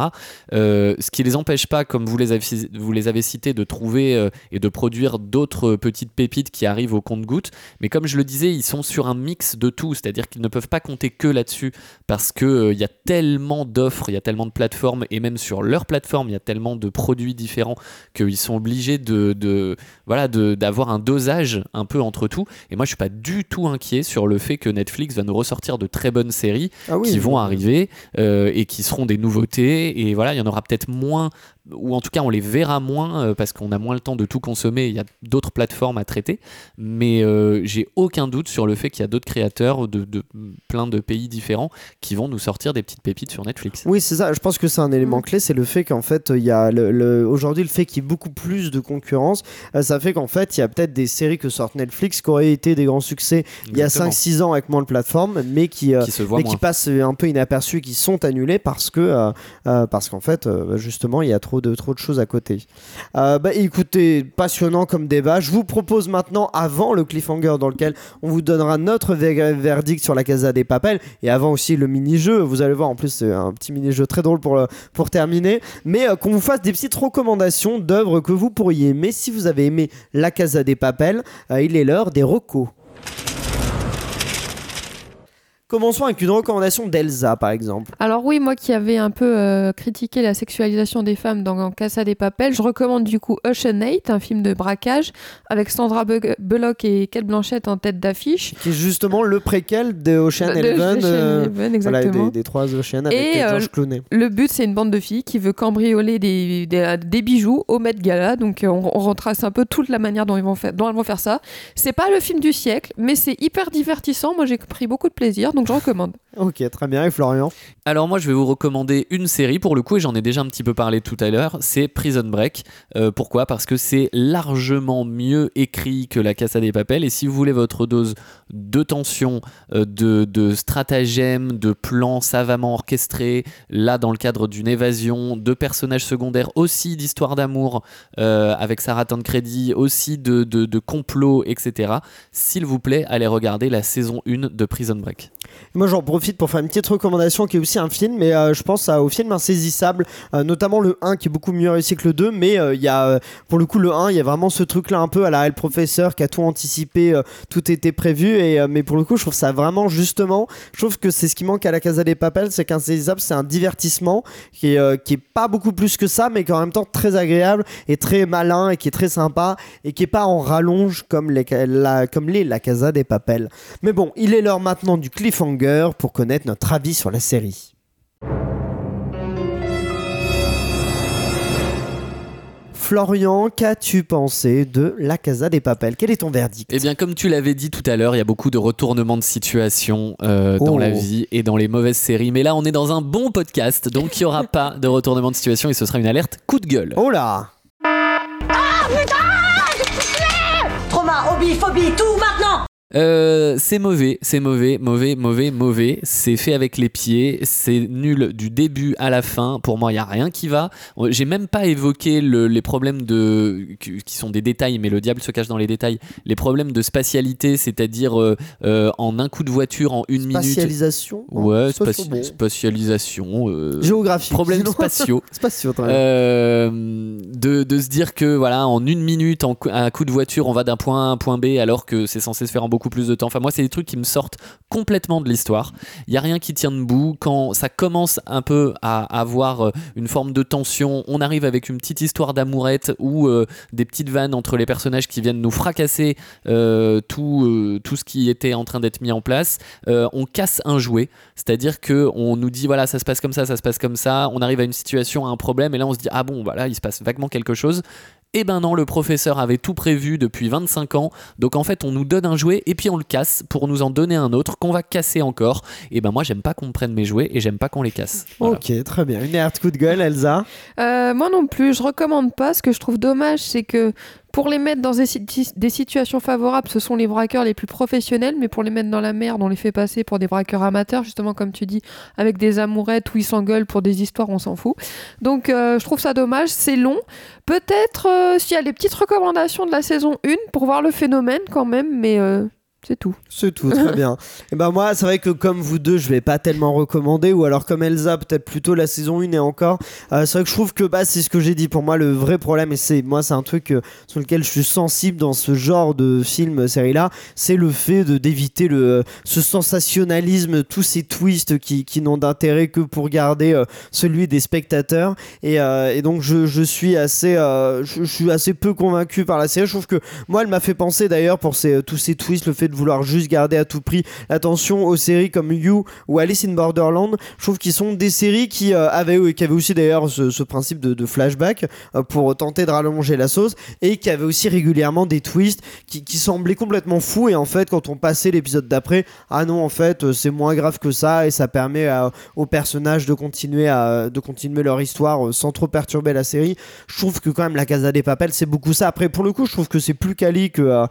Euh, ce qui les empêche pas, comme vous les avez, vous cités, de trouver euh, et de produire d'autres petites pépites qui arrivent au compte-gouttes. Mais comme je le disais, ils sont sur un mix de tout, c'est-à-dire qu'ils ne peuvent pas compter que là-dessus parce que il y a tellement d'offres, il y a tellement de plateformes et même sur leur plateforme, il y a tellement de produits différents qu'ils sont obligés de, voilà d'avoir un dosage un peu entre tout. Et moi, je suis pas du tout inquiet sur le fait que Netflix va nous ressortir de très bonnes séries Ah oui, qui vont arriver euh, et qui seront des nouveautés. Et voilà, il y en aura peut-être moins, ou en tout cas on les verra moins euh, parce qu'on a moins le temps de tout consommer. Il y a d'autres plateformes à traiter. Mais euh, j'ai aucun doute sur le fait qu'il y a d'autres créateurs de, de plein de pays différents qui vont nous sortir des petites pépites sur Netflix. Oui, c'est ça. Je pense que c'est un élément Mm. clé, c'est le fait qu'en fait, il y a le, le- aujourd'hui le fait qu'il y ait beaucoup plus de concurrence, euh, ça fait qu'en fait, il y a peut-être des séries que sortent Netflix qui auraient été des grands succès il y a Exactement. 5-6 ans avec moins de plateformes, mais qui, euh, qui se voient mais qui passent un peu inaperçus, qui sont annulés parce que euh, euh, parce qu'en fait, euh, justement, il y a trop de trop de choses à côté. Euh, bah, écoutez, passionnant comme débat. Je vous propose maintenant, avant le cliffhanger dans lequel on vous donnera notre ver- verdict sur la Casa des Papels et avant aussi le mini-jeu. Vous allez voir, en plus, c'est un petit mini-jeu très drôle pour, pour terminer. Mais euh, qu'on vous fasse des petites recommandations d'œuvres que vous pourriez aimer. Si vous avez aimé la Casa des Papels, euh, il est l'heure des recos. Commençons avec une recommandation d'Elsa, par exemple. Alors oui, moi qui avais un peu euh, critiqué la sexualisation des femmes dans Casa des Papels, je recommande du coup Ocean 8, un film de braquage avec Sandra Bu- Bullock et Kate Blanchett en tête d'affiche. qui est justement le préquel de Ocean De- de Eleven, Ocean euh, Eleven, voilà, exactement. des, des trois Ocean avec Et, euh, euh, George Clooney. Le but, c'est une bande de filles qui veut cambrioler des, des, des bijoux au Met Gala. Donc, euh, on, on retrace un peu toute la manière dont, ils vont faire, dont elles vont faire ça. C'est pas le film du siècle, mais c'est hyper divertissant. Moi, j'ai pris beaucoup de plaisir, donc je recommande. Ok, très bien. Et Florian? Alors moi je vais vous recommander une série pour le coup et j'en ai déjà un petit peu parlé tout à l'heure, c'est Prison Break. Euh, pourquoi? Parce que c'est largement mieux écrit que La Casa des Papels et si vous voulez votre dose de tension, euh, de, de stratagème, de plans savamment orchestrés, là dans le cadre d'une évasion, de personnages secondaires aussi d'histoire d'amour euh, avec Sarah Tancredi, aussi de, de, de complots, etc. S'il vous plaît, allez regarder la saison 1 de Prison Break. Moi, j'en profite pour faire une petite recommandation qui est aussi un film, mais euh, je pense au film Insaisissable, euh, notamment le 1 qui est beaucoup mieux réussi que le 2, mais euh, il y a, pour le coup, le 1, il y a vraiment ce truc-là un peu à la El Professeur qui a tout anticipé, tout était prévu, et, mais pour le coup, je trouve ça vraiment justement, je trouve que c'est ce qui manque à la Casa des Papels, c'est qu'Insaisissable, c'est un divertissement qui est, qui est pas beaucoup plus que ça, mais qui est en même temps très agréable et très malin et qui est très sympa et qui est pas en rallonge comme les, la, Casa des Papels. Mais bon, il est l'heure maintenant du cliffhanger. Cliffhanger pour connaître notre avis sur la série. Florian, qu'as-tu pensé de La Casa des Papels? Quel est ton verdict? Eh bien, comme tu l'avais dit tout à l'heure, il y a beaucoup de retournements de situation euh, dans Oh. la vie et dans les mauvaises séries. Mais là, on est dans un bon podcast, donc il n'y aura pas de retournement de situation et ce sera une alerte coup de gueule. Oh là Trauma, hobby, phobie, tout maintenant Euh, c'est mauvais, c'est mauvais, mauvais, mauvais, mauvais. C'est fait avec les pieds, c'est nul du début à la fin. Pour moi, il y a rien qui va. J'ai même pas évoqué le- les problèmes de qui sont des détails, mais le diable se cache dans les détails. Les problèmes de spatialité, c'est-à-dire euh, euh, en un coup de voiture en une minute. Spatialisation Ouais, c'est bon. spatialisation. euh, Géographie. problèmes spatiaux. Spatiaux. Euh, de, de se dire que voilà en une minute en à un coup de voiture on va d'un point A à un point B alors que c'est censé se faire en beaucoup plus de temps. Enfin moi c'est des trucs qui me sortent complètement de l'histoire. Il y a rien qui tient debout. Quand ça commence un peu à avoir euh, une forme de tension on arrive avec une petite histoire d'amourette ou euh, des petites vannes entre les personnages qui viennent nous fracasser euh, tout, tout ce qui était en train d'être mis en place on casse un jouet. C'est-à-dire que on nous dit voilà ça se passe comme ça ça se passe comme ça. On arrive à une situation à un problème et là on se dit ah bon voilà il se passe vaguement quelque chose et ben non, le professeur avait tout prévu depuis 25 ans, donc en fait on nous donne un jouet et puis on le casse pour nous en donner un autre qu'on va casser encore. Et ben moi j'aime pas qu'on me prenne mes jouets et j'aime pas qu'on les casse. Voilà. Ok, très bien. Une alerte coup de gueule, Elsa? Euh, moi non plus, je recommande pas. Ce que je trouve dommage, c'est que pour les mettre dans des, si- des situations favorables, ce sont les braqueurs les plus professionnels, mais pour les mettre dans la merde, on les fait passer pour des braqueurs amateurs, justement comme tu dis, avec des amourettes où ils s'engueulent pour des histoires, on s'en fout. Donc euh, je trouve ça dommage, c'est long. Peut-être euh, s'il y a les petites recommandations de la saison 1 pour voir le phénomène quand même, mais euh, c'est tout. C'est tout, très bien. Et ben moi, c'est vrai que comme vous deux, je vais pas tellement recommander, ou alors comme Elsa, peut-être plutôt la saison 1 et encore. Euh, c'est vrai que je trouve que bah, c'est ce que j'ai dit. Pour moi, le vrai problème, et c'est moi, c'est un truc euh, sur lequel je suis sensible dans ce genre de film, série là, c'est le fait de d'éviter le ce sensationnalisme, tous ces twists qui, qui n'ont d'intérêt que pour garder euh, celui des spectateurs. Et, euh, et donc je, je suis assez, euh, je, je suis assez peu convaincu par la série. Je trouve que moi, elle m'a fait penser d'ailleurs pour ces, tous ces twists, le fait de vouloir juste garder à tout prix l'attention aux séries comme You ou Alice in Borderland. Je trouve qu'ils sont des séries qui euh, avaient, qui avaient aussi d'ailleurs ce, principe de, flashback euh, pour tenter de rallonger la sauce et qui avaient aussi régulièrement des twists qui, semblaient complètement fous. Et en fait, quand on passait l'épisode d'après, ah non, en fait, euh, c'est moins grave que ça et ça permet aux personnages de continuer, à, de continuer leur histoire euh, sans trop perturber la série. Je trouve que quand même la Casa des Papels, c'est beaucoup ça. Après, pour le coup, je trouve que c'est plus quali que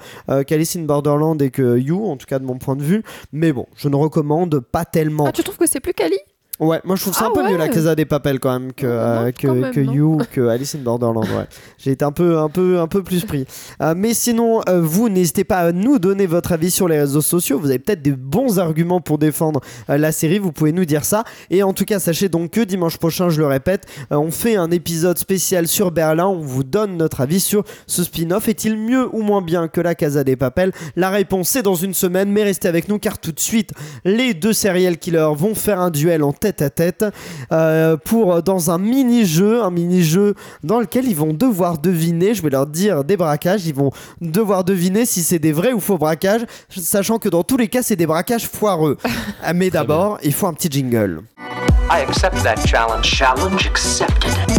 qu'Alice in Borderland et que You, en tout cas de mon point de vue. Mais bon, je ne recommande pas tellement. Ah, tu trouves que c'est plus quali? Ouais, moi je trouve ça Ah un peu mieux la Casa des Papels quand même que, Non, euh, que, même, que. You, que Alice in Borderland. Ouais. J'ai été un peu, un peu, un peu plus pris. Euh, mais sinon, euh, vous n'hésitez pas à nous donner votre avis sur les réseaux sociaux. Vous avez peut-être des bons arguments pour défendre euh, la série. Vous pouvez nous dire ça. Et en tout cas, sachez donc que dimanche prochain, je le répète, euh, on fait un épisode spécial sur Berlin. On vous donne notre avis sur ce spin-off. Est-il mieux ou moins bien que la Casa des Papels? La réponse est dans une semaine. Mais restez avec nous car tout de suite, les deux serial killers vont faire un duel en tête à tête euh, pour dans un mini-jeu, un mini-jeu dans lequel ils vont devoir deviner, je vais leur dire des braquages, ils vont devoir deviner si c'est des vrais ou faux braquages, sachant que dans tous les cas c'est des braquages foireux. Mais d'abord, il faut un petit jingle. I accept that challenge. Challenge accepted.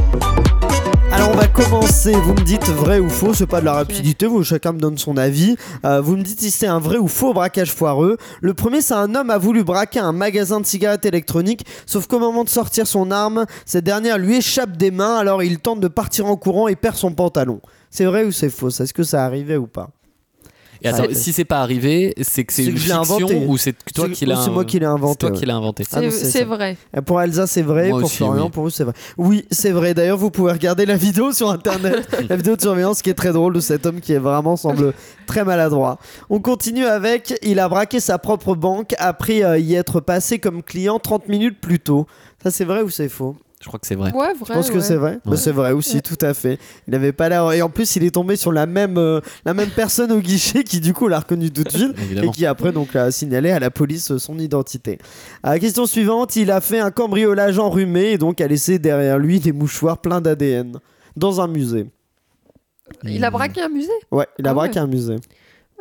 Alors on va commencer, vous me dites vrai ou faux, c'est pas de la rapidité, vous, chacun me donne son avis. Euh, vous me dites si c'est un vrai ou faux braquage foireux. Le premier, c'est un homme a voulu braquer un magasin de cigarettes électroniques, sauf qu'au moment de sortir son arme, cette dernière lui échappe des mains, alors il tente de partir en courant et perd son pantalon. C'est vrai ou c'est faux? Est-ce que ça arrivait ou pas? Et attends, C'est- si c'est pas arrivé, c'est que c'est une que fiction inventé. ou c'est toi qui l'as c'est moi qui l'ai inventé, C'est toi ouais. qui l'as inventé. Non, C'est vrai. Pour Elsa, c'est vrai. Moi pour aussi, Florian, oui. pour vous, c'est vrai. Oui, c'est vrai. D'ailleurs, vous pouvez regarder la vidéo sur internet, la vidéo de surveillance qui est très drôle de cet homme qui est vraiment semble très maladroit. On continue avec il a braqué sa propre banque après euh, y être passé comme client 30 minutes plus tôt. Ça, c'est vrai ou c'est faux? Je crois que c'est vrai. Ouais, vrai. Je pense que ouais. c'est vrai. Bah, Ouais. c'est vrai aussi, tout à fait. Il avait pas l'air. Et en plus, il est tombé sur la même, euh, la même personne au guichet qui, du coup, l'a reconnu tout de suite. Et qui après donc a signalé à la police son identité. À la question suivante, il a fait un cambriolage enrhumé et donc a laissé derrière lui des mouchoirs pleins d'ADN dans un musée. Il a braqué un musée? Ouais, il a Ah braqué un musée.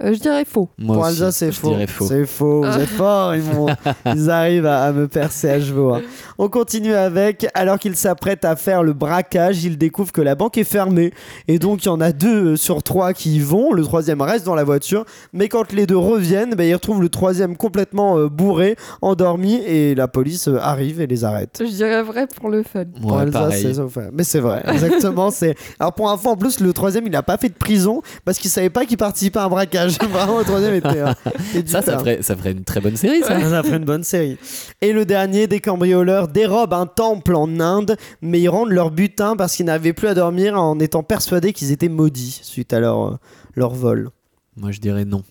Euh, je dirais faux. Moi Pour Elsa, c'est faux. faux. C'est faux. Vous êtes forts. Ils, ils arrivent à, à me percer à chevaux. hein. On continue avec. Alors qu'il s'apprête à faire le braquage, il découvre que la banque est fermée. Et donc, il y en a deux euh, sur trois qui y vont. Le troisième reste dans la voiture. Mais quand les deux reviennent, bah, ils retrouvent le troisième complètement euh, bourré, endormi. Et la police euh, arrive et les arrête. Je dirais vrai pour le fun. Pour Ouais, ça, enfin, Mais c'est vrai, exactement. c'est Alors pour info, en plus, le troisième, il n'a pas fait de prison parce qu'il savait pas qu'il participait à un braquage. Vraiment, le troisième Ça, ça ferait, ça ferait une très bonne série, ça. Ça ferait une bonne série. Et le dernier, des cambrioleurs dérobent un temple en Inde, mais ils rendent leur butin parce qu'ils n'avaient plus à dormir en étant persuadés qu'ils étaient maudits suite à leur, euh, leur vol. Moi, je dirais non.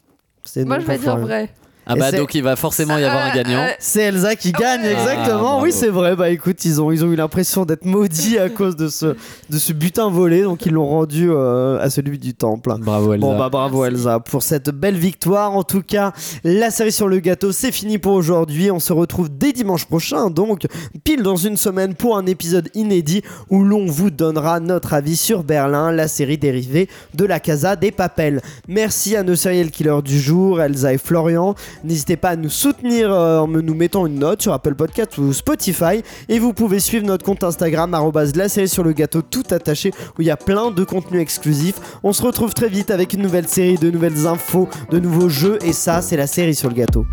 Moi, je vais dire vrai. Ah bah donc il va forcément y avoir un Euh, gagnant. euh, C'est Elsa qui gagne, Ah, exactement. oui, c'est vrai. Bah écoute, ils ont, ils ont eu l'impression d'être maudits à cause de ce, de ce butin volé, donc ils l'ont rendu euh, à celui du temple. Bravo Elsa. Bon bah bravo Merci. Elsa pour cette belle victoire. En tout cas, la série sur le gâteau, c'est fini pour aujourd'hui. On se retrouve dès dimanche prochain, donc pile dans une semaine pour un épisode inédit où l'on vous donnera notre avis sur Berlin, la série dérivée de la Casa des Papels. Merci à nos serial killers du jour, Elsa et Florian. N'hésitez pas à nous soutenir euh, en nous mettant une note sur Apple Podcast ou Spotify. Et vous pouvez suivre notre compte Instagram, la série sur le gâteau tout attaché, où il y a plein de contenus exclusifs. On se retrouve très vite avec une nouvelle série, de nouvelles infos, de nouveaux jeux. Et ça, c'est la série sur le gâteau.